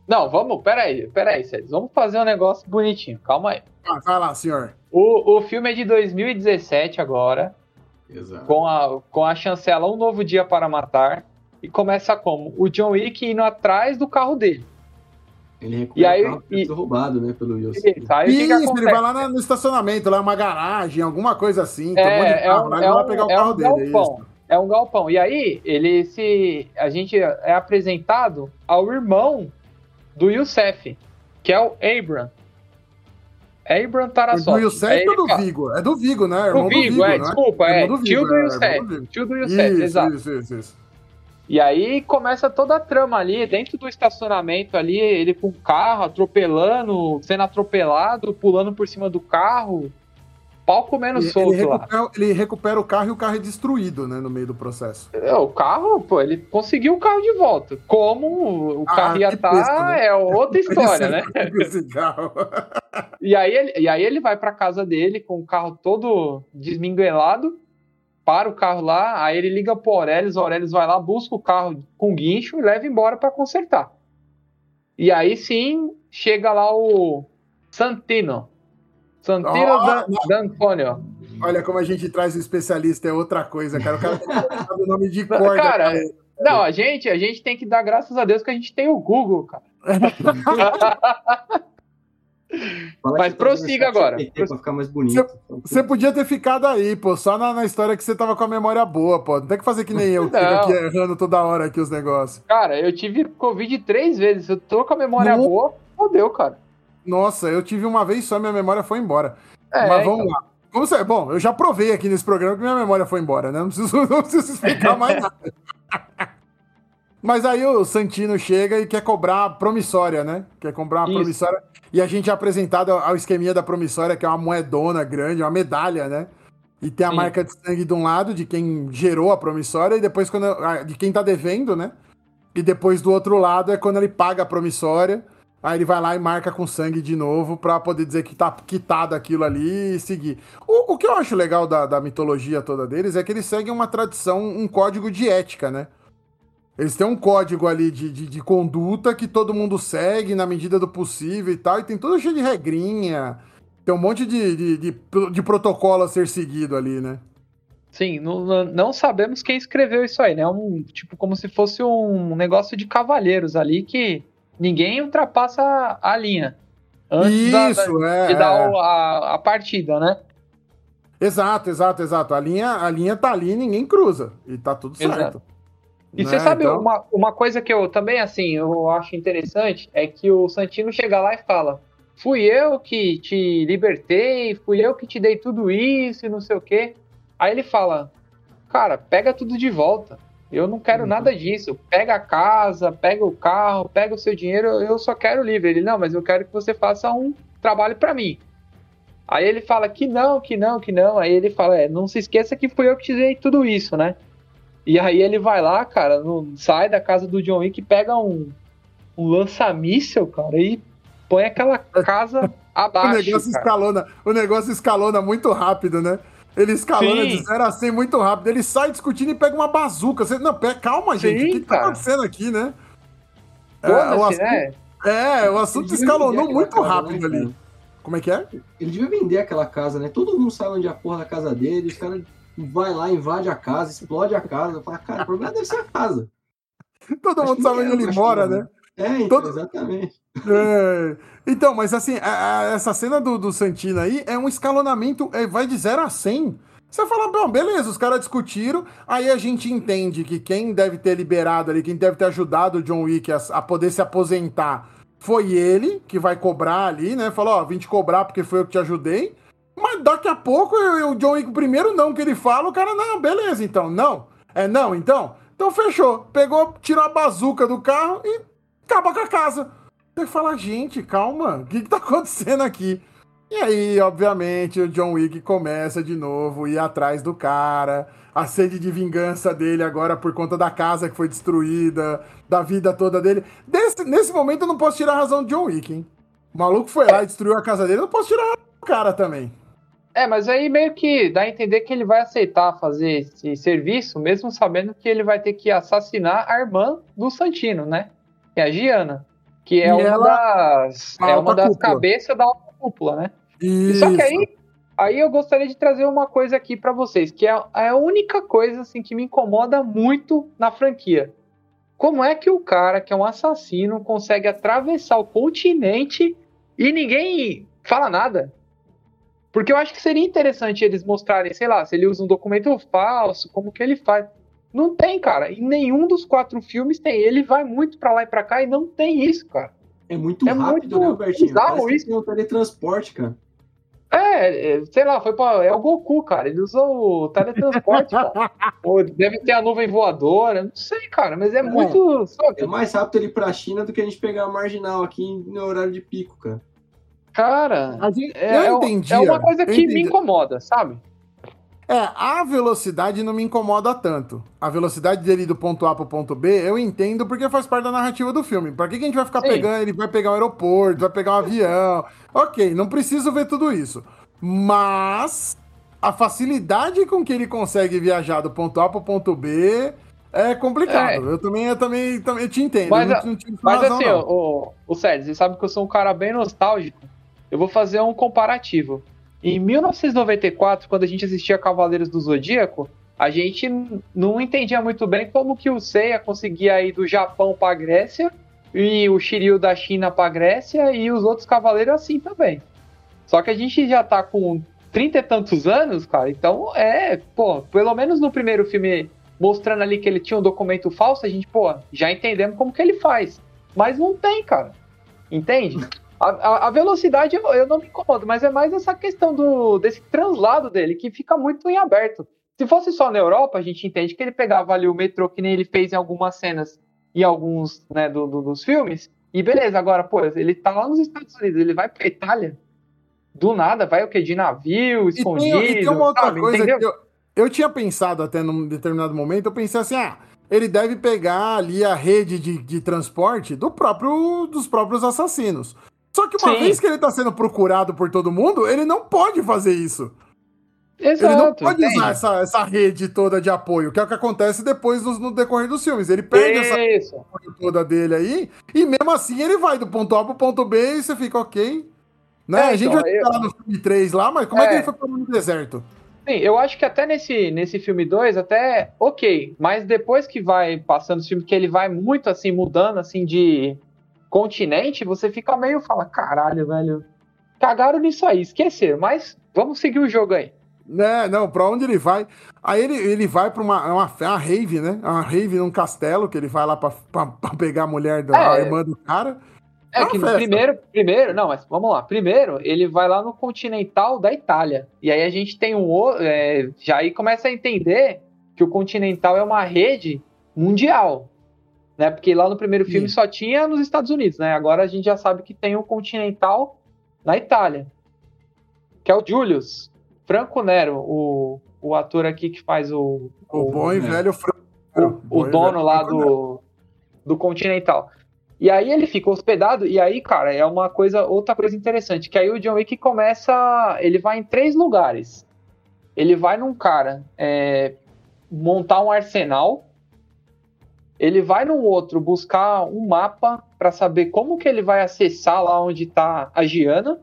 Não, vamos, peraí, peraí, César. Vamos fazer um negócio bonitinho. Calma aí. Ah, vai lá, senhor. O, o filme é de 2017 agora. Exato. Com a, com a chancela Um Novo Dia para Matar. E começa como? O John Wick indo atrás do carro dele. Ele recupera e aí, o carro e... roubado, né, pelo Wilson. Isso, aí Isso ele vai lá no estacionamento, lá é uma garagem, alguma coisa assim, é, é um, lá, é um, pegar o é carro um dele. Galpão, é, é um galpão. E aí, ele se... A gente é apresentado ao irmão do Youssef, que é o Abram. Abram Tarasov. Do Youssef é ou do Vigo? É do Vigo, né? Irmão do Vigo, do Vigo é, desculpa, é. Tio do Youssef. Tio do Youssef, exato. Isso, isso, isso. E aí começa toda a trama ali, dentro do estacionamento ali, ele com o carro, atropelando, sendo atropelado, pulando por cima do carro. Pau comendo ele, solto ele recupera, lá. Ele recupera o carro e o carro é destruído, né, no meio do processo. É, o carro, pô, ele conseguiu o carro de volta. Como o ah, carro ia estar tá, né? é outra história, né? e, aí ele, e aí ele vai para casa dele com o carro todo desminguelado para o carro lá, aí ele liga pro Aurelius, o Aurelius vai lá, busca o carro com guincho e leva embora para consertar. E aí sim, chega lá o Santino. Santino oh, D'Antonio. Olha como a gente traz o especialista, é outra coisa, cara. O cara que o nome de cor. Cara, não, a gente, a gente tem que dar graças a Deus que a gente tem o Google, cara. Mas prossiga agora. Pra ficar mais bonito. Você podia ter ficado aí, pô, só na, na, história que você tava com a memória boa, pô. Não tem que fazer que nem eu, que fico aqui errando toda hora aqui os negócios. Cara, eu tive Covid três vezes. Eu tô com a memória boa, fodeu, cara. Nossa, eu tive uma vez só, minha memória foi embora. É, Mas vamos então. lá. Como você, bom, eu já provei aqui nesse programa que minha memória foi embora, né? Não preciso, não preciso explicar mais nada. Mas aí o Santino chega e quer cobrar a promissória, né? Quer comprar uma Isso. promissória. E a gente é apresentado ao esqueminha da promissória, que é uma moedona grande, uma medalha, né? E tem a Sim. marca de sangue de um lado, de quem gerou a promissória, e depois quando, de quem tá devendo, né? E depois do outro lado é quando ele paga a promissória. Aí ele vai lá e marca com sangue de novo para poder dizer que tá quitado aquilo ali e seguir. O, o que eu acho legal da, da mitologia toda deles é que eles seguem uma tradição, um código de ética, né? Eles têm um código ali de, de, de, conduta que todo mundo segue na medida do possível e tal, e tem tudo cheio de regrinha. Tem um monte de, de, de, de protocolo a ser seguido ali, né? Sim, não, não, sabemos quem escreveu isso aí, né? Um, tipo, como se fosse um negócio de cavalheiros ali que ninguém ultrapassa a linha. Antes isso, da, é. De dar é. a, a partida, né? Exato, exato, exato. A linha, a linha tá ali ninguém cruza. E tá tudo certo. E você sabe então... uma, uma coisa que eu também, assim, eu acho interessante é que o Santino chega lá e fala: fui eu que te libertei, fui eu que te dei tudo isso e não sei o quê. Aí ele fala: cara, pega tudo de volta. Eu não quero uhum. nada disso. Pega a casa, pega o carro, pega o seu dinheiro, eu só quero livre. Ele: não, mas eu quero que você faça um trabalho para mim. Aí ele fala que não, que não, que não. Aí ele fala: é, não se esqueça que fui eu que te dei tudo isso, né? E aí ele vai lá, cara, no, sai da casa do John Wick, pega um, um lança-míssel, cara, e põe aquela casa abaixo. o, negócio escalona, o negócio escalona muito rápido, né? Ele escalona Sim. de 0 a 100 muito rápido. Ele sai discutindo e pega uma bazuca. Você, não, pera, calma, gente. Sim, o que, que tá acontecendo aqui, né? É, o assunto, né? é, o assunto escalonou muito casa, rápido né, ali. Como é que é? Ele devia vender aquela casa, né? Todo mundo sabe onde é a porra da casa dele. Os caras vai lá, invade a casa, explode a casa. Eu falo, cara, o problema deve ser a casa. Todo mundo sabe onde ele mora, né? É, então, Todo... exatamente. É. Então, mas assim, a, a, essa cena do, do Santino aí é um escalonamento, é, vai de 0 a 100. Você fala, bom, beleza, os caras discutiram, aí a gente entende que quem deve ter liberado ali, quem deve ter ajudado o John Wick a, a poder se aposentar foi ele, que vai cobrar ali, né? Falou, ó, vim te cobrar porque foi eu que te ajudei. Mas daqui a pouco o John Wick, primeiro não que ele fala, o cara, não, beleza, então, não. É não, então? Então fechou. Pegou, tirou a bazuca do carro e acaba com a casa. Você fala, gente, calma, o que, que tá acontecendo aqui? E aí, obviamente, o John Wick começa de novo, ir atrás do cara, a sede de vingança dele agora por conta da casa que foi destruída, da vida toda dele. Desse, nesse momento eu não posso tirar a razão do John Wick, hein? O maluco foi lá e destruiu a casa dele, eu não posso tirar a cara também. É, mas aí meio que dá a entender que ele vai aceitar fazer esse serviço, mesmo sabendo que ele vai ter que assassinar a irmã do Santino, né? Que é a Giana. Que é e uma das, é uma das cabeças da alta cúpula, né? Isso. Só que aí, aí eu gostaria de trazer uma coisa aqui para vocês, que é, é a única coisa assim que me incomoda muito na franquia. Como é que o cara, que é um assassino, consegue atravessar o continente e ninguém fala nada? Porque eu acho que seria interessante eles mostrarem, sei lá, se ele usa um documento falso, como que ele faz. Não tem, cara. Em nenhum dos quatro filmes tem. Ele vai muito para lá e para cá e não tem isso, cara. É muito é rápido, muito né, Bertinho? Parece isso. tem um teletransporte, cara. É, é, sei lá, foi pra, é o Goku, cara. Ele usou o teletransporte, cara. Ou deve ter a nuvem voadora, não sei, cara, mas é, é muito. É mais rápido ele ir pra China do que a gente pegar a marginal aqui no horário de pico, cara. Cara, gente, é, eu entendi. É uma coisa que me incomoda, sabe? É, a velocidade não me incomoda tanto. A velocidade dele do ponto A pro ponto B, eu entendo porque faz parte da narrativa do filme. Pra que, que a gente vai ficar Sim. pegando? Ele vai pegar um aeroporto, vai pegar um avião. ok, não preciso ver tudo isso. Mas a facilidade com que ele consegue viajar do ponto A pro ponto B é complicado. É. Eu também, eu também, também te entendo. Mas, não, não mas razão, assim, o, o Sérgio, você sabe que eu sou um cara bem nostálgico. Eu vou fazer um comparativo. Em 1994, quando a gente assistia Cavaleiros do Zodíaco, a gente não entendia muito bem como que o Seiya conseguia ir do Japão para a Grécia e o Shiryu da China para a Grécia e os outros cavaleiros assim também. Só que a gente já tá com trinta e tantos anos, cara, então é, pô, pelo menos no primeiro filme mostrando ali que ele tinha um documento falso, a gente, pô, já entendemos como que ele faz. Mas não tem, cara. Entende? A, a, a velocidade eu, eu, não me incomodo, mas é mais essa questão do, desse translado dele, que fica muito em aberto. Se fosse só na Europa, a gente entende que ele pegava ali o metrô, que nem ele fez em algumas cenas, em alguns né, do, do, dos filmes, e beleza, agora, pô, ele tá lá nos Estados Unidos, ele vai pra Itália, do nada, vai o quê? De navio, escondido. E tem, e tem uma outra sabe, coisa entendeu? que eu, eu tinha pensado até num determinado momento, eu pensei assim, ah, ele deve pegar ali a rede de, de transporte do próprio, dos próprios assassinos. Só que uma Sim. vez que ele tá sendo procurado por todo mundo, ele não pode fazer isso. Exato, ele não pode usar essa, essa rede toda de apoio, que é o que acontece depois no, no decorrer dos filmes. Ele perde Isso. essa rede toda dele aí, e mesmo assim ele vai do ponto A pro ponto B e você fica ok. Né? É, a gente então, vai ficar eu... lá no filme 3 lá, mas como é, é que ele foi pro no deserto? Sim, eu acho que até nesse, nesse filme 2, até ok. Mas depois que vai passando o filme, que ele vai muito assim, mudando assim de continente, você fica meio fala, caralho, velho. Cagaram nisso aí, esquecer. Mas vamos seguir o jogo aí. Né, não, pra onde ele vai? Aí ele, ele vai pra uma, uma, uma rave, né? Uma rave num castelo, que ele vai lá pra, pra, pra pegar a mulher da é, irmã do cara. É, é que primeiro, primeiro, não, mas vamos lá. Primeiro, ele vai lá no Continental da Itália. E aí a gente tem um outro. É, já aí começa a entender que o Continental é uma rede mundial. Né? Porque lá no primeiro filme Sim. só tinha nos Estados Unidos, né? Agora a gente já sabe que tem o Continental na Itália. Que é o Julius. Franco Nero, o, o ator aqui que faz o. O, o bom e velho Franco. O, o dono lá do, do Continental. E aí ele fica hospedado, e aí, cara, é uma coisa, outra coisa interessante, que aí o John Wick começa. Ele vai em três lugares. Ele vai num cara é, montar um arsenal. Ele vai num outro buscar um mapa para saber como que ele vai acessar lá onde tá a Giana.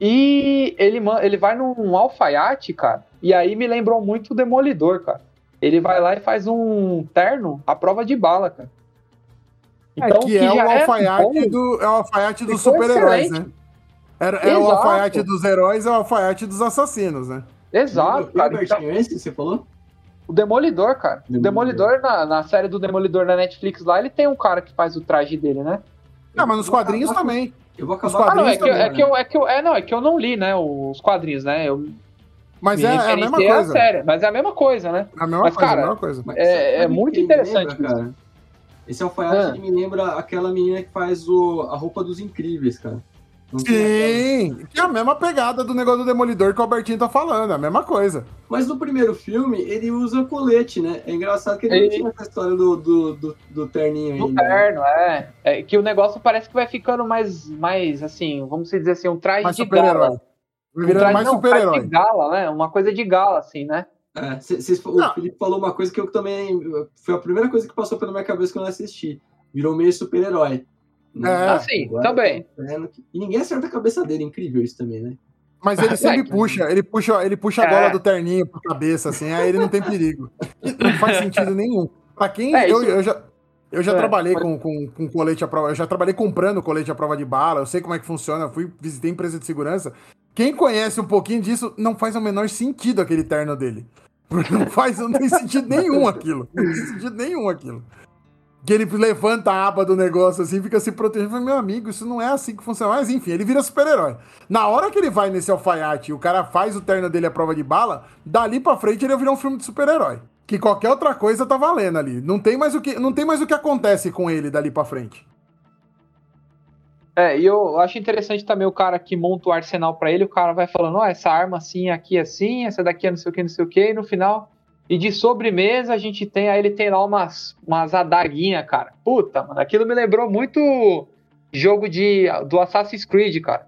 E ele, ele vai num alfaiate, cara. E aí me lembrou muito o Demolidor, cara. Ele vai lá e faz um terno à prova de bala, cara. É, então, é, que, que é, o alfaiate é do, é o alfaiate dos super-heróis, né? Era, é o alfaiate dos heróis, é o alfaiate dos assassinos, né? Exato, o cara. Então, é esse você falou? O Demolidor, cara. Demolidor. O Demolidor, na, na série do Demolidor na Netflix lá, ele tem um cara que faz o traje dele, né? Ah, mas nos quadrinhos também. Eu vou acabar ah, não, é que, também, é, que eu, é, que eu, é, não, é que eu não li, né, os quadrinhos, né? Eu mas é, é, a mesma coisa. A série, mas é a mesma coisa, né? É a mesma mas, coisa, cara, a mesma coisa. É, é muito interessante. Lembra, cara? Esse alfaiate ah. me lembra aquela menina que faz o, a roupa dos incríveis, cara. Sim, que é a mesma pegada do negócio do Demolidor que o Albertinho tá falando, é a mesma coisa. Mas no primeiro filme, ele usa colete, né? É engraçado que ele, ele... não tinha essa história do, do, do, do terninho do ainda. terno, é. é. Que o negócio parece que vai ficando mais, mais assim, vamos dizer assim, um traje mais de gala. Um mais super-herói. Um de gala, né? Uma coisa de gala, assim, né? É, cês, o Felipe falou uma coisa que eu também. Foi a primeira coisa que passou pela minha cabeça quando eu assisti. Virou meio super-herói. É, assim, também. E ninguém acerta a cabeça dele, incrível isso também, né? Mas ele sempre puxa, ele puxa, ele puxa a bola é. do terninho pra cabeça, assim, aí ele não tem perigo. Não faz sentido nenhum. Pra quem. É, eu, eu, já, eu já é, trabalhei com, com, com colete à prova, eu já trabalhei comprando colete à prova de bala, eu sei como é que funciona, fui, visitei empresa de segurança. Quem conhece um pouquinho disso, não faz o menor sentido aquele terno dele. Não faz, não tem sentido nenhum aquilo. Não tem sentido nenhum aquilo. Que ele levanta a aba do negócio assim, fica se protegendo. Meu amigo, isso não é assim que funciona. Mas enfim, ele vira super-herói. Na hora que ele vai nesse alfaiate e o cara faz o terno dele à prova de bala, dali pra frente ele virar um filme de super-herói. Que qualquer outra coisa tá valendo ali. Não tem mais o que, não tem mais o que acontece com ele dali pra frente. É, e eu acho interessante também o cara que monta o arsenal para ele, o cara vai falando, ó, oh, essa arma assim, aqui assim, essa daqui é não sei o que, não sei o que, e no final e de sobremesa a gente tem, aí ele tem lá umas, umas adaguinhas, cara. Puta, mano, aquilo me lembrou muito jogo de, do Assassin's Creed, cara.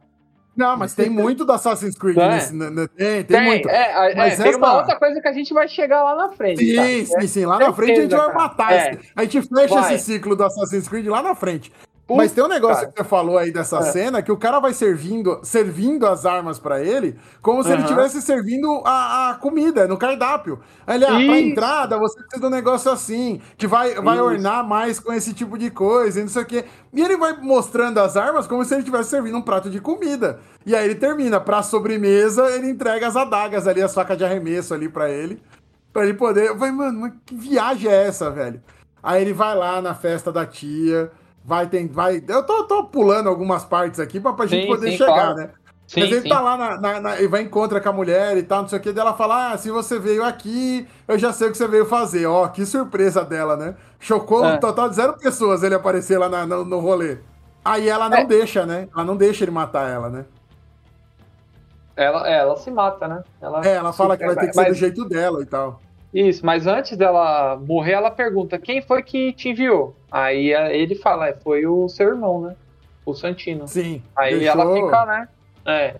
Não, mas tem muito do Assassin's Creed é. nesse, né, né, tem, tem, tem, muito. É, é, mas é, tem uma outra coisa que a gente vai chegar lá na frente. Sim, tá? sim, sim. Lá na frente a gente vai matar. É. A gente fecha vai. esse ciclo do Assassin's Creed lá na frente. Puta, Mas tem um negócio cara. que você falou aí dessa é. cena que o cara vai servindo, servindo as armas para ele, como se uhum. ele estivesse servindo a, a, comida no cardápio. Aí ele, ah, pra entrada, você precisa de um negócio assim, que vai, vai ornar mais com esse tipo de coisa, e não sei o quê. E ele vai mostrando as armas como se ele estivesse servindo um prato de comida. E aí ele termina, pra sobremesa, ele entrega as adagas ali, as facas de arremesso ali para ele. Pra ele poder. Eu falei, mano, mas que viagem é essa, velho? Aí ele vai lá na festa da tia vai, tem, vai. Eu tô, tô pulando algumas partes aqui pra sim, gente poder sim, chegar, claro. né? Sim, Mas ele sim. tá lá na, na, na, e vai encontrar com a mulher e tal, não sei o que, dela fala: Ah, se você veio aqui, eu já sei o que você veio fazer. Ó, que surpresa dela, né? Chocou é. um total de zero pessoas ele aparecer lá na, no, no rolê. Aí ela não é. deixa, né? Ela não deixa ele matar ela, né? Ela, é, ela se mata, né? Ela é, ela fala que vai ter que ser do jeito dela e tal. Isso, mas antes dela morrer, ela pergunta: quem foi que te enviou? Aí ele fala: é, foi o seu irmão, né? O Santino. Sim. Aí deixou... ela fica, né? É.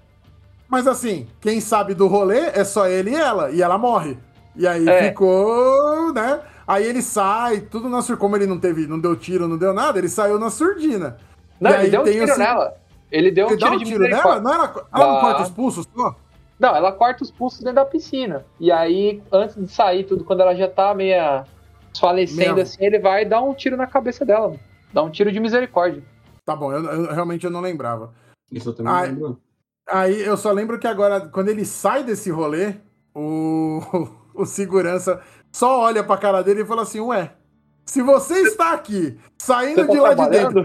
Mas assim, quem sabe do rolê é só ele e ela, e ela morre. E aí é. ficou, né? Aí ele sai, tudo na surdina. Como ele não teve, não deu tiro, não deu nada, ele saiu na surdina. Não, e ele deu um tiro assim... nela. Ele deu um ele tiro, um tiro nela? Não era, ela não corta os pulsos só? Não, ela corta os pulsos dentro da piscina. E aí, antes de sair tudo, quando ela já tá meia falecendo assim, ele vai dar um tiro na cabeça dela. Dá um tiro de misericórdia. Tá bom, eu, eu realmente eu não lembrava. Isso eu também aí, lembro. Aí eu só lembro que agora, quando ele sai desse rolê, o, o segurança só olha pra cara dele e fala assim: Ué, se você está aqui, saindo tá de lá de dentro.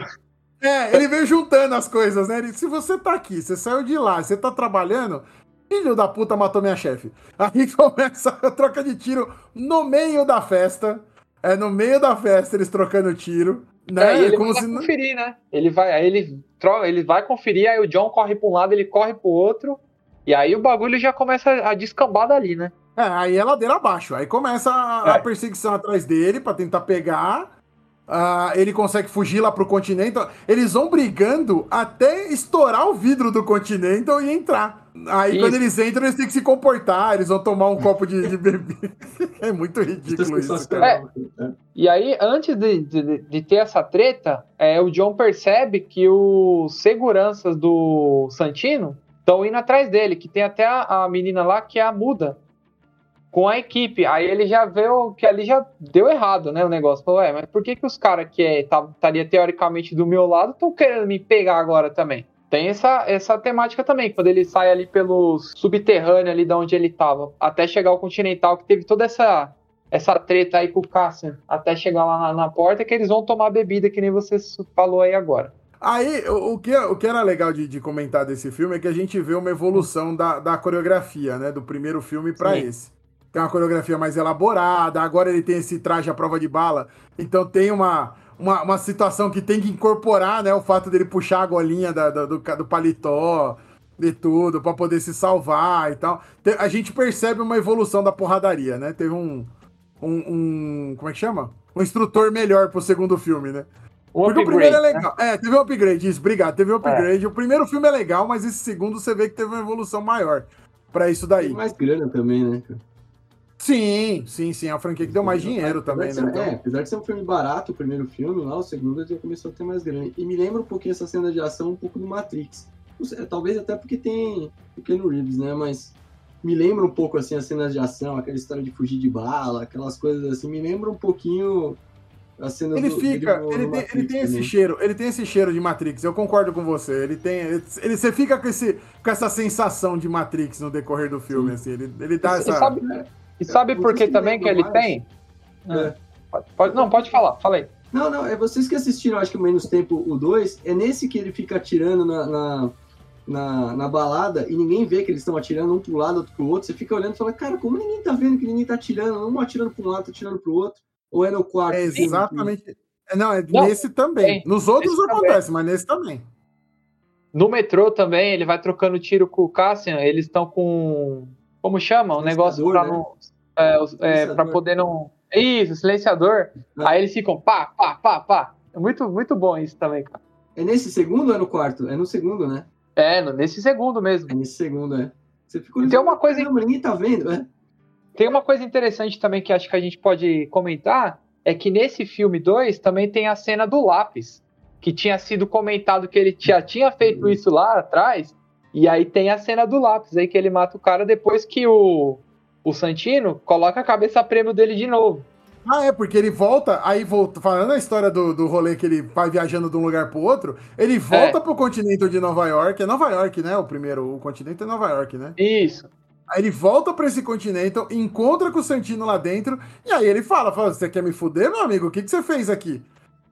É, ele veio juntando as coisas, né? Ele, se você tá aqui, você saiu de lá, você tá trabalhando, filho da puta matou minha chefe. Aí começa a troca de tiro no meio da festa. É, no meio da festa eles trocando tiro. Né? É, ele Como vai se... conferir, né? Ele vai, aí ele, troca, ele vai conferir, aí o John corre pra um lado, ele corre pro outro. E aí o bagulho já começa a descambar dali, né? É, aí é ladeira abaixo. Aí começa a, é. a perseguição atrás dele para tentar pegar. Uh, ele consegue fugir lá pro Continental. Eles vão brigando até estourar o vidro do Continental e entrar. Aí isso. quando eles entram, eles têm que se comportar, eles vão tomar um copo de, de bebida. é muito ridículo isso, É. E aí, antes de, de, de, ter essa treta, é, o John percebe que os seguranças do Santino estão indo atrás dele, que tem até a, a menina lá que é a muda com a equipe. Aí ele já vê o, que ali já deu errado, né? O negócio. Falou, é, mas por que, que os caras que estaria é, tá, teoricamente do meu lado estão querendo me pegar agora também? Tem essa, essa temática também, quando ele sai ali pelos subterrâneos ali de onde ele estava, até chegar ao Continental, que teve toda essa essa treta aí com o Cassian, até chegar lá na, na porta, que eles vão tomar bebida, que nem você falou aí agora. Aí, o que, o que era legal de, de comentar desse filme é que a gente vê uma evolução da, da coreografia, né? Do primeiro filme para esse tem uma coreografia mais elaborada, agora ele tem esse traje à prova de bala, então tem uma, uma, uma situação que tem que incorporar, né, o fato dele puxar a golinha da, da, do, do paletó e tudo, para poder se salvar e tal. A gente percebe uma evolução da porradaria, né? Teve um, um, um como é que chama? Um instrutor melhor pro segundo filme, né? Um Porque upgrade, o primeiro é legal. Né? É, teve um upgrade, isso, obrigado. Teve um upgrade. É. O primeiro filme é legal, mas esse segundo você vê que teve uma evolução maior para isso daí. Tem mais grana também, né? Sim, sim, sim. É a franquia que deu mais dinheiro também, ser, né? Então... É, apesar de ser um filme barato, o primeiro filme, lá, o segundo já começou a ter mais grana. E me lembra um pouquinho essa cena de ação, um pouco do Matrix. Talvez até porque tem pequeno Reeves, né? Mas me lembra um pouco, assim, as cenas de ação, aquela história de fugir de bala, aquelas coisas assim. Me lembra um pouquinho a cena ele do, fica, ele, tem, ele tem esse cheiro, ele tem esse cheiro de Matrix. Eu concordo com você. Ele tem, ele, ele você fica com esse, com essa sensação de Matrix no decorrer do filme, Sim. assim. Ele, ele dá essa. Sabe, e sabe por que também que ele mais. tem? É. Pode, não, pode falar, falei. Não, não, é vocês que assistiram, acho que menos tempo o 2, é nesse que ele fica atirando na, na, na, na balada e ninguém vê que eles estão atirando um pro lado, outro pro outro. Você fica olhando e fala, cara, como ninguém tá vendo que ninguém tá atirando? Um atirando pro um lado, atirando pro outro. Ou é no quarto? É exatamente. Não, é não, nesse também. Nos outros acontece, também. mas nesse também. No metrô também, ele vai trocando tiro com o Cassian, eles estão com como chama? Um negócio pra né? não. É, é, pra poder não. Isso, silenciador. É. Aí eles ficam pá, pá, pá, pá. É muito, muito bom isso também, cara. É nesse segundo ou é no quarto? É no segundo, né? É, nesse segundo mesmo. É nesse segundo, é. Você ficou tem uma coisa. Não, ninguém tá vendo, é. Tem uma coisa interessante também que acho que a gente pode comentar. É que nesse filme 2 também tem a cena do lápis. Que tinha sido comentado que ele já tinha feito uhum. isso lá atrás. E aí tem a cena do lápis aí que ele mata o cara depois que o, o Santino coloca a cabeça prêmio dele de novo. Ah, é, porque ele volta, aí volta, falando a história do, do rolê que ele vai viajando de um lugar pro outro, ele volta é. pro continente de Nova York, é Nova York, né? O primeiro, o continente é Nova York, né? Isso. Aí ele volta pra esse continente, encontra com o Santino lá dentro, e aí ele fala, fala, você quer me fuder, meu amigo? O que, que você fez aqui?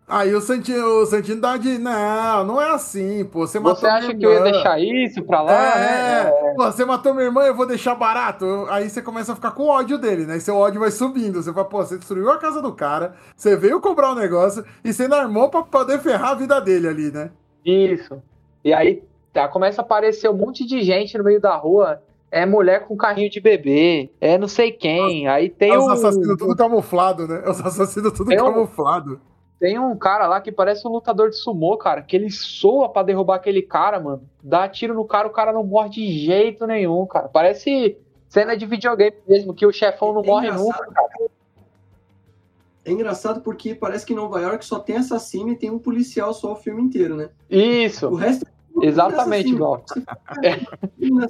Aí o Santino, o Santino dá de. Não, não é assim, pô. Você, você acha que eu ia deixar isso pra lá? É, né? é. Pô, você matou minha irmã, eu vou deixar barato. Aí você começa a ficar com ódio dele, né? E seu ódio vai subindo. Você fala, pô, você destruiu a casa do cara, você veio cobrar o um negócio e você ainda armou pra poder ferrar a vida dele ali, né? Isso. E aí tá, começa a aparecer um monte de gente no meio da rua é mulher com carrinho de bebê, é não sei quem. Aí tem é os assassinos tudo camuflado, né? É os assassinos tudo tem camuflado. Um... Tem um cara lá que parece um lutador de sumô, cara, que ele soa para derrubar aquele cara, mano. Dá tiro no cara, o cara não morre de jeito nenhum, cara. Parece cena de videogame mesmo, que o chefão não é morre nunca, cara. É engraçado porque parece que em Nova York só tem assassino e tem um policial só o filme inteiro, né? Isso. O resto Exatamente igual. É.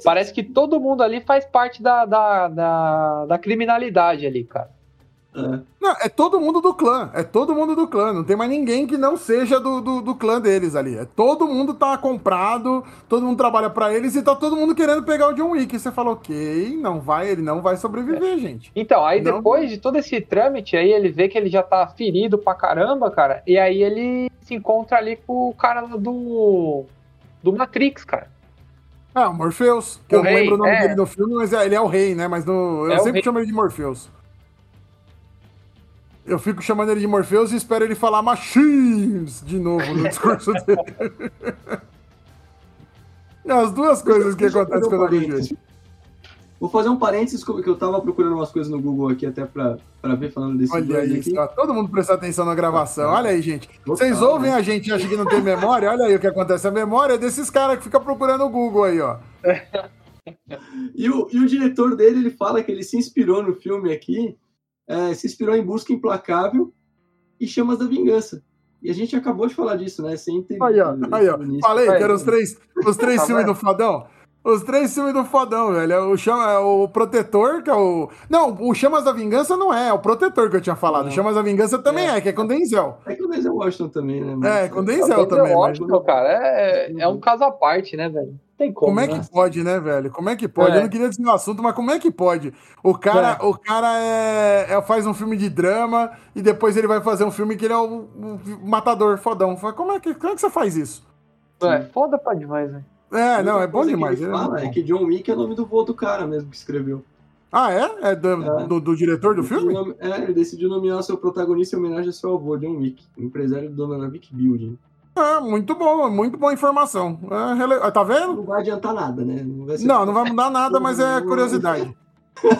Parece que todo mundo ali faz parte da, da, da, da criminalidade ali, cara. É. Não, é todo mundo do clã. É todo mundo do clã. Não tem mais ninguém que não seja do, do, do clã deles ali. É todo mundo tá comprado, todo mundo trabalha para eles e tá todo mundo querendo pegar o John Wick. E você fala, ok, não vai, ele não vai sobreviver, é. gente. Então, aí não depois de todo esse trâmite, aí ele vê que ele já tá ferido pra caramba, cara. E aí ele se encontra ali com o cara do do Matrix, cara. Ah, o Morpheus, que o eu rei, não lembro o nome é. dele no filme, mas é, ele é o rei, né? Mas no, eu é sempre chamo ele de Morpheus. Eu fico chamando ele de Morpheus e espero ele falar Machines de novo no discurso dele. As duas coisas que acontecem quando eu vejo Vou fazer um parênteses, que eu tava procurando umas coisas no Google aqui, até pra, pra ver, falando desse Olha aí, aqui. Ó, todo mundo presta atenção na gravação. Olha aí, gente. Vocês ouvem a gente e acham que não tem memória? Olha aí o que acontece. A memória é desses caras que ficam procurando o Google aí, ó. e, o, e o diretor dele, ele fala que ele se inspirou no filme aqui, é, se inspirou em Busca Implacável e Chamas da Vingança. E a gente acabou de falar disso, né? Sem ter... Aí, ó. Aí, ó. Falei que eram os três, os três tá filmes do Fadão. Os três filmes do fodão, velho. É o, chama, é o Protetor, que é o. Não, o Chamas da Vingança não é, é o Protetor que eu tinha falado. Não. Chamas da Vingança também é. é, que é com Denzel. É com o Denzel Washington também, né? Mas... É, com o Denzel também. Washington, mas... cara, é, é um caso à parte, né, velho? Tem como, como é né? que pode, né, velho? Como é que pode? É. Eu não queria dizer o assunto, mas como é que pode? O cara, é. o cara é, é, faz um filme de drama e depois ele vai fazer um filme que ele é o, o matador fodão. Como é, que, como é que você faz isso? É, foda pra demais, né? É, não, é bom demais. Que ele é fala é, que John Wick é o nome do vô do cara mesmo que escreveu. Ah, é? É do, é. do, do diretor do filme? Nome, é, ele decidiu nomear seu protagonista em homenagem ao seu avô, John Wick, empresário do Dona Vic Building. É, muito bom, muito boa informação. É, rele... Ah, tá vendo? Não vai adiantar nada, né? Não, vai, não, não vai mudar nada, mas é curiosidade.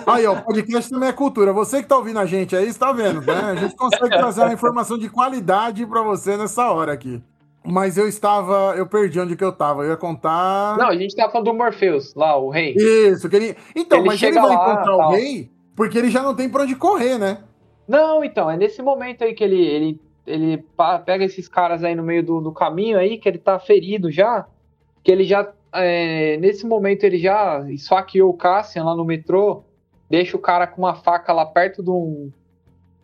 Aí, ó, o podcast também é cultura. Você que tá ouvindo a gente aí, está vendo, né? A gente consegue trazer uma informação de qualidade para você nessa hora aqui. Mas eu estava. Eu perdi onde que eu estava. Eu ia contar. Não, a gente estava falando do Morpheus, lá, o rei. Isso, que ele. Então, ele mas ele vai lá, encontrar tal. o rei porque ele já não tem pra onde correr, né? Não, então, é nesse momento aí que ele, ele, ele pega esses caras aí no meio do, do caminho aí, que ele tá ferido já. Que ele já. É, nesse momento ele já esfaqueou o Cassian lá no metrô, deixa o cara com uma faca lá perto do,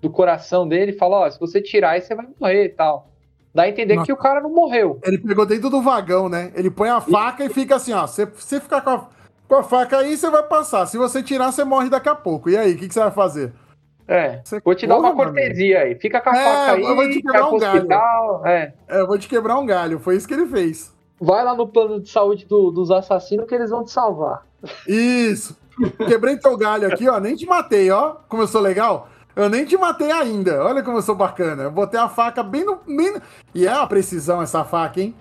do coração dele e fala: Ó, se você tirar aí, você vai morrer e tal. Dá a entender que o cara não morreu. Ele pegou dentro do vagão, né? Ele põe a faca e, e fica assim, ó. Se você ficar com a, com a faca aí, você vai passar. Se você tirar, você morre daqui a pouco. E aí, o que, que você vai fazer? É, você vou te dar uma cortesia aí. Fica com a é, faca aí. Eu vou te quebrar um galho. É. é, eu vou te quebrar um galho. Foi isso que ele fez. Vai lá no plano de saúde do, dos assassinos que eles vão te salvar. Isso. Quebrei teu galho aqui, ó. Nem te matei, ó. Como eu sou legal. Eu nem te matei ainda. Olha como eu sou bacana. Eu botei a faca bem no. Bem no... E é uma precisão essa faca, hein?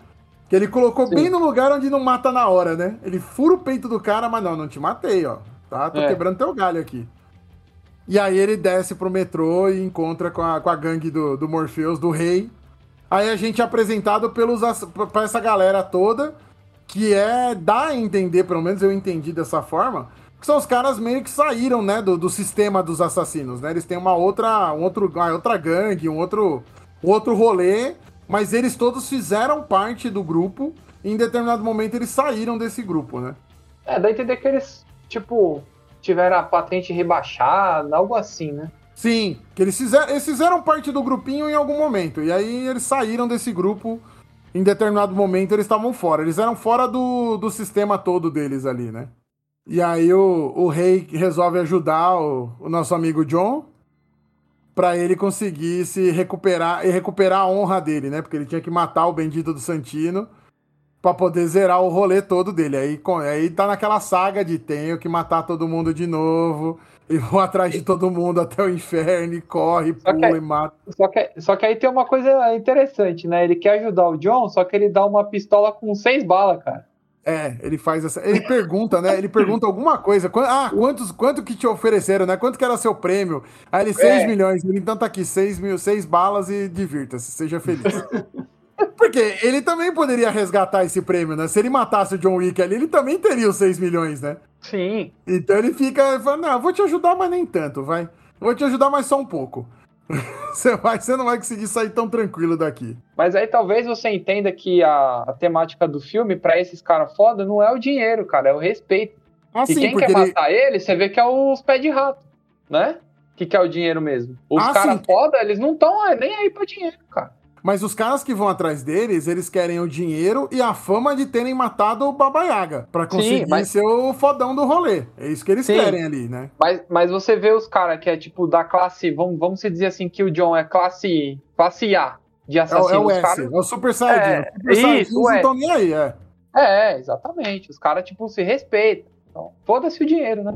Que ele colocou Sim. bem no lugar onde não mata na hora, né? Ele fura o peito do cara, mas não, não te matei, ó. Tá? Tô é. quebrando teu galho aqui. E aí ele desce pro metrô e encontra com a, com a gangue do, do Morpheus, do rei. Aí a gente é apresentado pelos, pra essa galera toda, que é. dá a entender, pelo menos eu entendi dessa forma que são os caras meio que saíram, né, do, do sistema dos assassinos, né? Eles têm uma outra, um outro, uma outra gangue, um outro, outro rolê, mas eles todos fizeram parte do grupo e em determinado momento eles saíram desse grupo, né? É, dá a entender que eles, tipo, tiveram a patente rebaixada, algo assim, né? Sim, que eles fizeram, eles fizeram parte do grupinho em algum momento, e aí eles saíram desse grupo em determinado momento eles estavam fora. Eles eram fora do, do sistema todo deles ali, né? E aí o, o rei resolve ajudar o, o nosso amigo John. para ele conseguir se recuperar e recuperar a honra dele, né? Porque ele tinha que matar o bendito do Santino para poder zerar o rolê todo dele. Aí, aí tá naquela saga de tenho que matar todo mundo de novo e vou atrás de todo mundo até o inferno e corre, só pula que, e mata. Só que, só que aí tem uma coisa interessante, né? Ele quer ajudar o John, só que ele dá uma pistola com seis balas, cara. É, ele faz essa. Ele pergunta, né? Ele pergunta alguma coisa. Ah, quantos, quanto que te ofereceram, né? Quanto que era seu prêmio? Aí ele, 6 é. milhões. Ele, então tá aqui, 6 mil, 6 balas e divirta-se, seja feliz. Porque ele também poderia resgatar esse prêmio, né? Se ele matasse o John Wick ali, ele também teria os 6 milhões, né? Sim. Então ele fica, fala, não, vou te ajudar, mas nem tanto, vai. Vou te ajudar, mas só um pouco. você, vai, você não vai conseguir sair tão tranquilo daqui. Mas aí talvez você entenda que a, a temática do filme, para esses caras foda, não é o dinheiro, cara, é o respeito. Ah, e sim, quem quer ele... matar ele, você vê que é os pés de rato, né? Que quer o dinheiro mesmo. Os ah, caras foda, eles não estão é, nem aí pra dinheiro, cara. Mas os caras que vão atrás deles, eles querem o dinheiro e a fama de terem matado o Baba Yaga pra conseguir Sim, mas... ser o fodão do rolê. É isso que eles Sim. querem ali, né? Mas, mas você vê os caras que é tipo da classe, vamos, vamos dizer assim, que o John é classe, classe A de assassino. É, é o S, cara... é o Super Saiyajin. É, super Saiyajin, isso, não estão nem aí, é. É, exatamente. Os caras, tipo, se respeitam. Então, foda-se o dinheiro, né?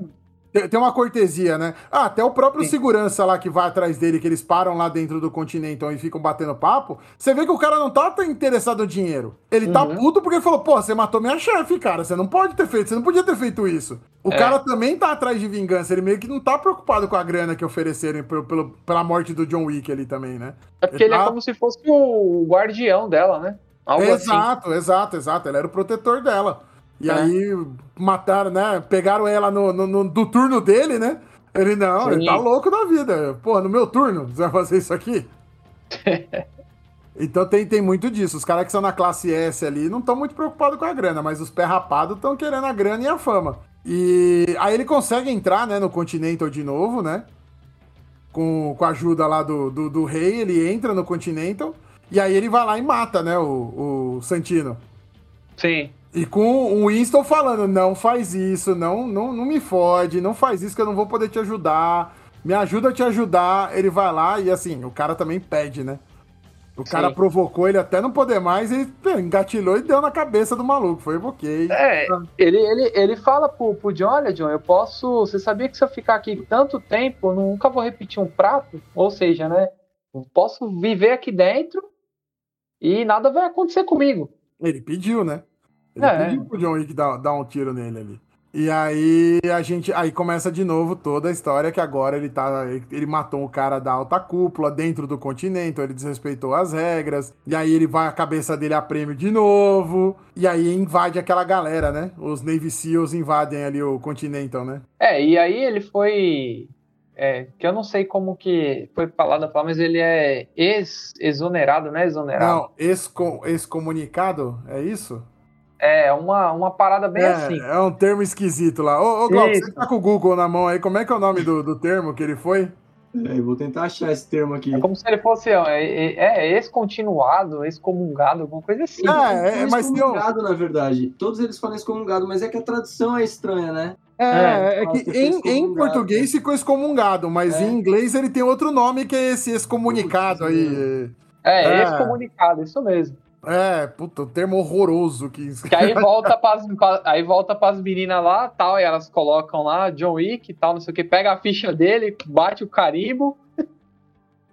Tem uma cortesia, né? Ah, até o próprio Sim. segurança lá que vai atrás dele, que eles param lá dentro do Continental e ficam batendo papo. Você vê que o cara não tá interessado no dinheiro. Ele tá uhum. puto porque ele falou: pô, você matou minha chefe, cara. Você não pode ter feito, você não podia ter feito isso. O é. cara também tá atrás de vingança. Ele meio que não tá preocupado com a grana que ofereceram pelo, pelo pela morte do John Wick ali também, né? É porque ele, ele é tá... é como se fosse o guardião dela, né? Algo exato, assim. exato, exato. Ele era o protetor dela. E é. aí mataram, né? Pegaram ela no, no, no, do turno dele, né? Ele, não, Sim. ele tá louco da vida. Pô, no meu turno, você vai fazer isso aqui? então tem, tem muito disso. Os caras que são na classe S ali não estão muito preocupados com a grana, mas os pé rapados estão querendo a grana e a fama. E aí ele consegue entrar, né, no Continental de novo, né? Com, com a ajuda lá do, do, do rei, ele entra no Continental. E aí ele vai lá e mata, né, o, o Santino. Sim. E com o Winston falando, não faz isso, não, não, não me fode, não faz isso que eu não vou poder te ajudar. Me ajuda a te ajudar. Ele vai lá e assim, o cara também pede, né? O Sim. cara provocou ele até não poder mais e engatilhou e deu na cabeça do maluco. Foi ok. É, ele, ele, ele fala pro, pro John, olha, John, eu posso. Você sabia que se eu ficar aqui tanto tempo, eu nunca vou repetir um prato? Ou seja, né? Eu posso viver aqui dentro e nada vai acontecer comigo. Ele pediu, né? Ele é. pediu pro John Wick dar, dar um tiro nele ali. E aí a gente. Aí começa de novo toda a história que agora ele tá. Ele matou o cara da alta cúpula dentro do continente, ele desrespeitou as regras. E aí ele vai a cabeça dele a prêmio de novo. E aí invade aquela galera, né? Os Navy SEALs invadem ali o Continental, né? É, e aí ele foi. É, que eu não sei como que foi falado mas ele é ex-exonerado, né? Exonerado. Não, ex-comunicado, é isso? É, uma, uma parada bem é, assim. É um termo esquisito lá. Ô, ô Glauco, você tá com o Google na mão aí, como é que é o nome do, do termo que ele foi? É, eu vou tentar achar esse termo aqui. É como se ele fosse é, é, é excomungado, excomungado, alguma coisa assim. É, é, mas excomungado, na verdade. Todos eles falam excomungado, mas é que a tradução é estranha, né? É, é, é que em, em português ficou excomungado, mas é. em inglês ele tem outro nome que é esse excomunicado aí. É, é, excomunicado, isso mesmo. É, puta, um termo horroroso que Que aí volta pras, aí volta pras meninas lá, tal, e elas colocam lá John Wick e tal, não sei o que, pega a ficha dele, bate o carimbo.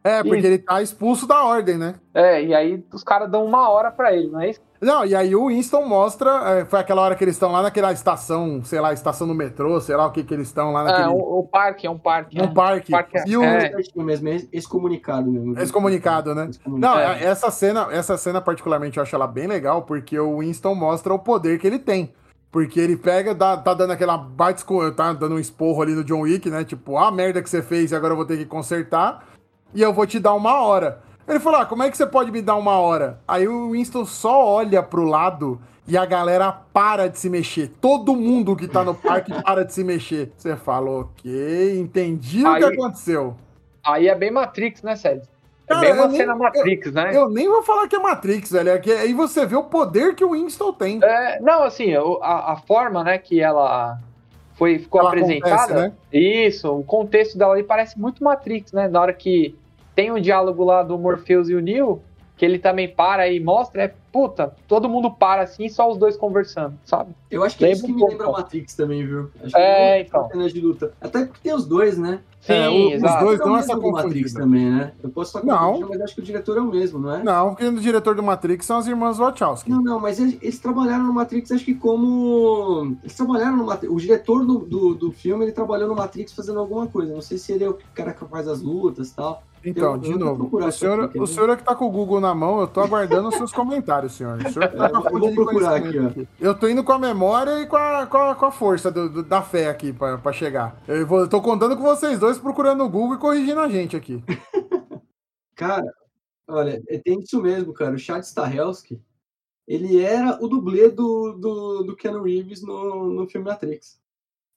É, porque e... ele tá expulso da ordem, né? É, e aí os caras dão uma hora pra ele, não é isso? Não, e aí o Winston mostra, é, foi aquela hora que eles estão lá naquela estação, sei lá, estação do metrô, sei lá o que que eles estão lá é, naquele... É, o, o, parque, é um parque. Um é. parque. parque e o... É. mesmo, excomunicado mesmo. Excomunicado, né? Não, é. essa cena, essa cena particularmente eu acho ela bem legal, porque o Winston mostra o poder que ele tem. Porque ele pega, dá, tá dando aquela bate, tá dando um esporro ali no John Wick, né? Tipo, ah, merda que você fez e agora eu vou ter que consertar. E eu vou te dar uma hora. Ele falou: ah, como é que você pode me dar uma hora? Aí o Winston só olha pro lado e a galera para de se mexer. Todo mundo que tá no parque para de se mexer. Você fala, ok, entendi aí, o que aconteceu. Aí é bem Matrix, né, Sérgio? É bem uma nem, cena Matrix, eu, né? Eu nem vou falar que é Matrix, velho. É que aí você vê o poder que o Winston tem. É, não, assim, a, a forma, né, que ela foi, ficou Ela apresentada. Acontece, né? Isso, o contexto dela ali parece muito Matrix, né? Na hora que tem um diálogo lá do Morpheus e o Neo, que ele também para e mostra, é puta, todo mundo para assim, só os dois conversando, sabe? Eu acho que lembra é isso que me lembra Matrix também, viu? Acho é, então. de luta. Até porque tem os dois, né? Sim, é, o, os dois não é essa Matrix também, né? Eu posso falar não. mas acho que o diretor é o mesmo, não é? Não, porque o diretor do Matrix são as irmãs Wachowski. Não, não, mas eles, eles trabalharam no Matrix, acho que como... Eles trabalharam no Matrix. O diretor do, do, do filme, ele trabalhou no Matrix fazendo alguma coisa. Não sei se ele é o cara que faz as lutas e tal. Então, eu, de eu novo, o senhor, aqui, o senhor é que tá com o Google na mão, eu tô aguardando os seus comentários, senhor. O senhor tá eu vou procurar aqui, ó. Eu tô indo com a memória e com a, com a, com a força do, do, da fé aqui pra, pra chegar. Eu, vou, eu tô contando com vocês dois procurando no Google e corrigindo a gente aqui. cara, olha, é, tem isso mesmo, cara. O Chad Stahelski, ele era o dublê do, do, do Keanu Reeves no, no filme Matrix.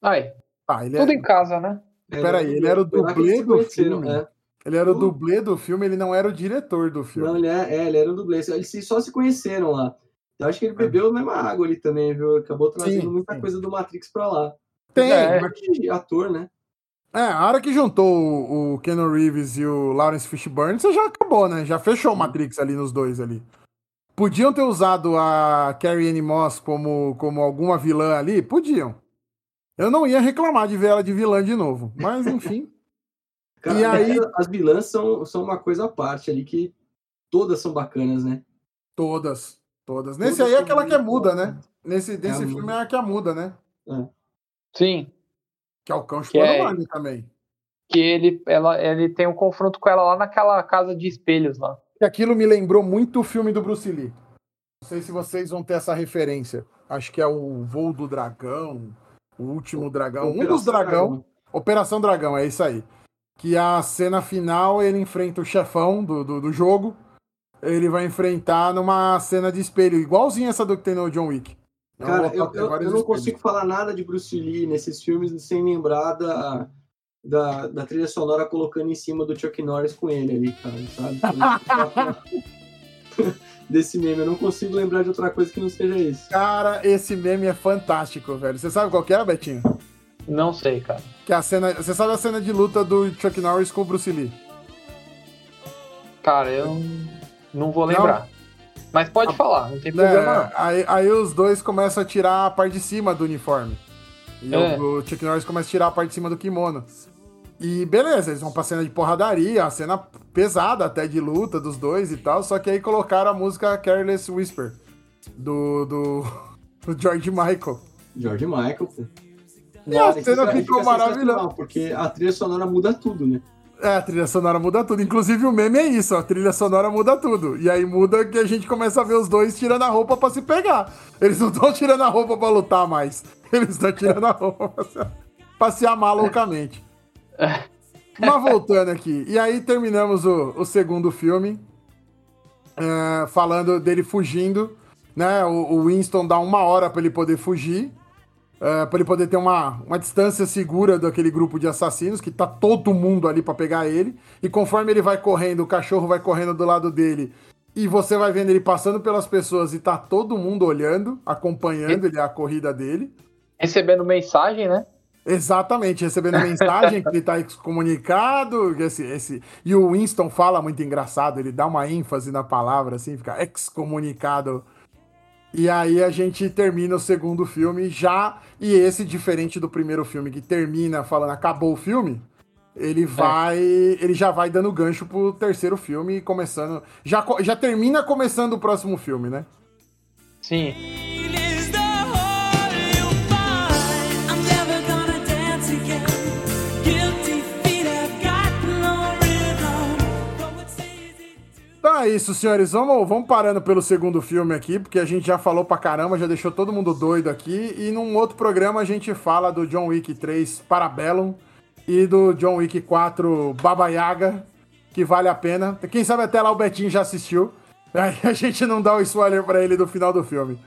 Ai, ah, ele Tudo é... em casa, né? Peraí, ele era o dublê do filme. É. Ele era o dublê do filme, ele não era o diretor do filme. Não, ele, é, é ele era o dublê. Eles só se conheceram lá. Eu acho que ele é. bebeu a mesma água ali também, viu? Acabou trazendo sim, muita sim. coisa do Matrix pra lá. Tem. É, ator, né? É, a hora que juntou o, o Keanu Reeves e o Lawrence Fishburne, você já acabou, né? Já fechou o Matrix ali nos dois ali. Podiam ter usado a Carrie Anne Moss como, como alguma vilã ali? Podiam. Eu não ia reclamar de ver ela de vilã de novo. Mas, enfim. Cara, e aí, as vilãs são, são uma coisa à parte ali que todas são bacanas, né? Todas, todas. Nesse todas aí é aquela que é muda, né? Nesse, nesse é filme é a que é muda, né? É. Sim. Que é o cão chupando é... também. Que ele, ela, ele tem um confronto com ela lá naquela casa de espelhos lá. E aquilo me lembrou muito o filme do Bruce Lee. Não sei se vocês vão ter essa referência. Acho que é o Voo do Dragão, o Último Dragão, Operação um dos dragão. dragão. Operação Dragão, é isso aí que a cena final ele enfrenta o chefão do, do, do, jogo. Ele vai enfrentar numa cena de espelho, igualzinho essa do que tem no John Wick. Então, Cara, eu, eu, eu não consigo falar nada de Bruce Lee nesses filmes sem lembrar da, da, da, trilha sonora colocando em cima do Chuck Norris com ele ali, cara, sabe? Desse meme, eu não consigo lembrar de outra coisa que não seja isso. Cara, esse meme é fantástico, velho. Você sabe qual que é, Betinho? Não sei, cara. Que é a cena. Você sabe a cena de luta do Chuck Norris com o Bruce Lee? Cara, eu não vou lembrar. Não? Mas pode a... falar, não tem problema. É, aí, aí os dois começam a tirar a parte de cima do uniforme. E é. o, o Chuck Norris começa a tirar a parte de cima do kimono. E beleza, eles vão pra cena de porradaria, a cena pesada até de luta dos dois e tal. Só que aí colocaram a música Careless Whisper do, do, do George Michael. George Michael, pô. E a cena ficou maravilhosa. Porque a trilha sonora muda tudo, né? É, a trilha sonora muda tudo. Inclusive o meme é isso, a trilha sonora muda tudo. E aí muda que a gente começa a ver os dois tirando a roupa pra se pegar. Eles não estão tirando a roupa pra lutar mais. Eles estão tirando a roupa pra se, pra se amar loucamente. Mas voltando aqui. E aí terminamos o, o segundo filme. Uh, falando dele fugindo. Né? O, o Winston dá uma hora para ele poder fugir. Uh, é, para ele poder ter uma, uma distância segura daquele grupo de assassinos, que tá todo mundo ali para pegar ele. E conforme ele vai correndo, o cachorro vai correndo do lado dele. E você vai vendo ele passando pelas pessoas e tá todo mundo olhando, acompanhando ele, a corrida dele. Recebendo mensagem, né? Exatamente, recebendo mensagem que ele tá excomunicado. Esse, esse... E o Winston fala muito engraçado, ele dá uma ênfase na palavra, assim, fica excomunicado e aí a gente termina o segundo filme já. E esse, diferente do primeiro filme, que termina falando acabou o filme, ele é. vai. É. Ele já vai dando gancho pro terceiro filme, começando. Já, já termina começando o próximo filme, né? Sim. É isso, senhores. Vamos, vamos parando pelo segundo filme aqui, porque a gente já falou pra caramba, já deixou todo mundo doido aqui. E num outro programa a gente fala do John Wick 3 Parabellum e do John Wick 4 Baba Yaga, que vale a pena. Quem sabe até lá o Betinho já assistiu. Aí a gente não dá o spoiler pra ele do final do filme.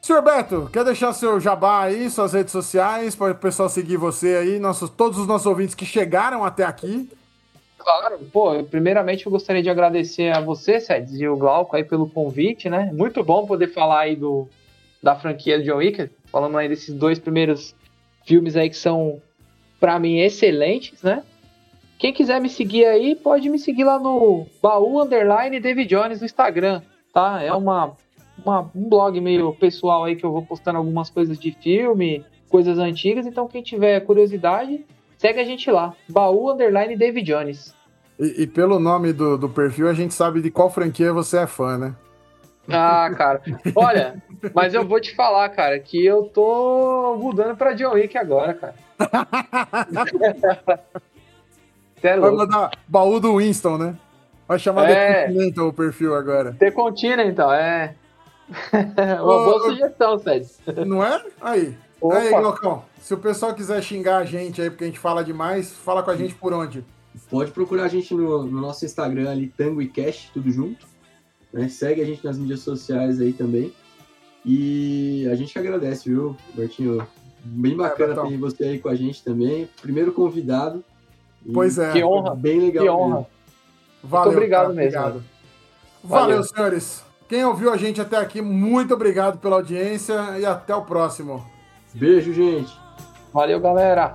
Senhor Beto, quer deixar seu jabá aí, suas redes sociais, para o pessoal seguir você aí, nossos, todos os nossos ouvintes que chegaram até aqui? Claro, pô, primeiramente eu gostaria de agradecer a você, Sedes, e o Glauco aí pelo convite, né? Muito bom poder falar aí do, da franquia de John Wick, falando aí desses dois primeiros filmes aí que são, para mim, excelentes, né? Quem quiser me seguir aí, pode me seguir lá no baú underline David Jones no Instagram, tá? É uma, uma, um blog meio pessoal aí que eu vou postando algumas coisas de filme, coisas antigas. Então, quem tiver curiosidade, segue a gente lá. Baú underline David Jones. E, e pelo nome do, do perfil, a gente sabe de qual franquia você é fã, né? Ah, cara. Olha, mas eu vou te falar, cara, que eu tô mudando pra John Wick agora, cara. é Vai mandar baú do Winston, né? Vai chamar é, The Continental o perfil agora. The Continental, é. Uma boa sugestão, Sérgio. Não é? Aí. Opa. Aí, Glocão, se o pessoal quiser xingar a gente aí, porque a gente fala demais, fala com a gente por onde? Pode procurar a gente no, no nosso Instagram ali, Tango e Cash, tudo junto. Né? Segue a gente nas mídias sociais aí também. E a gente agradece, viu, Bertinho? Bem bacana é, ter você aí com a gente também. Primeiro convidado. Pois é. Que honra. Bem legal. Que honra. Valeu, muito obrigado cara, mesmo. Obrigado. Valeu, Valeu, senhores. Quem ouviu a gente até aqui, muito obrigado pela audiência e até o próximo. Beijo, gente. Valeu, galera.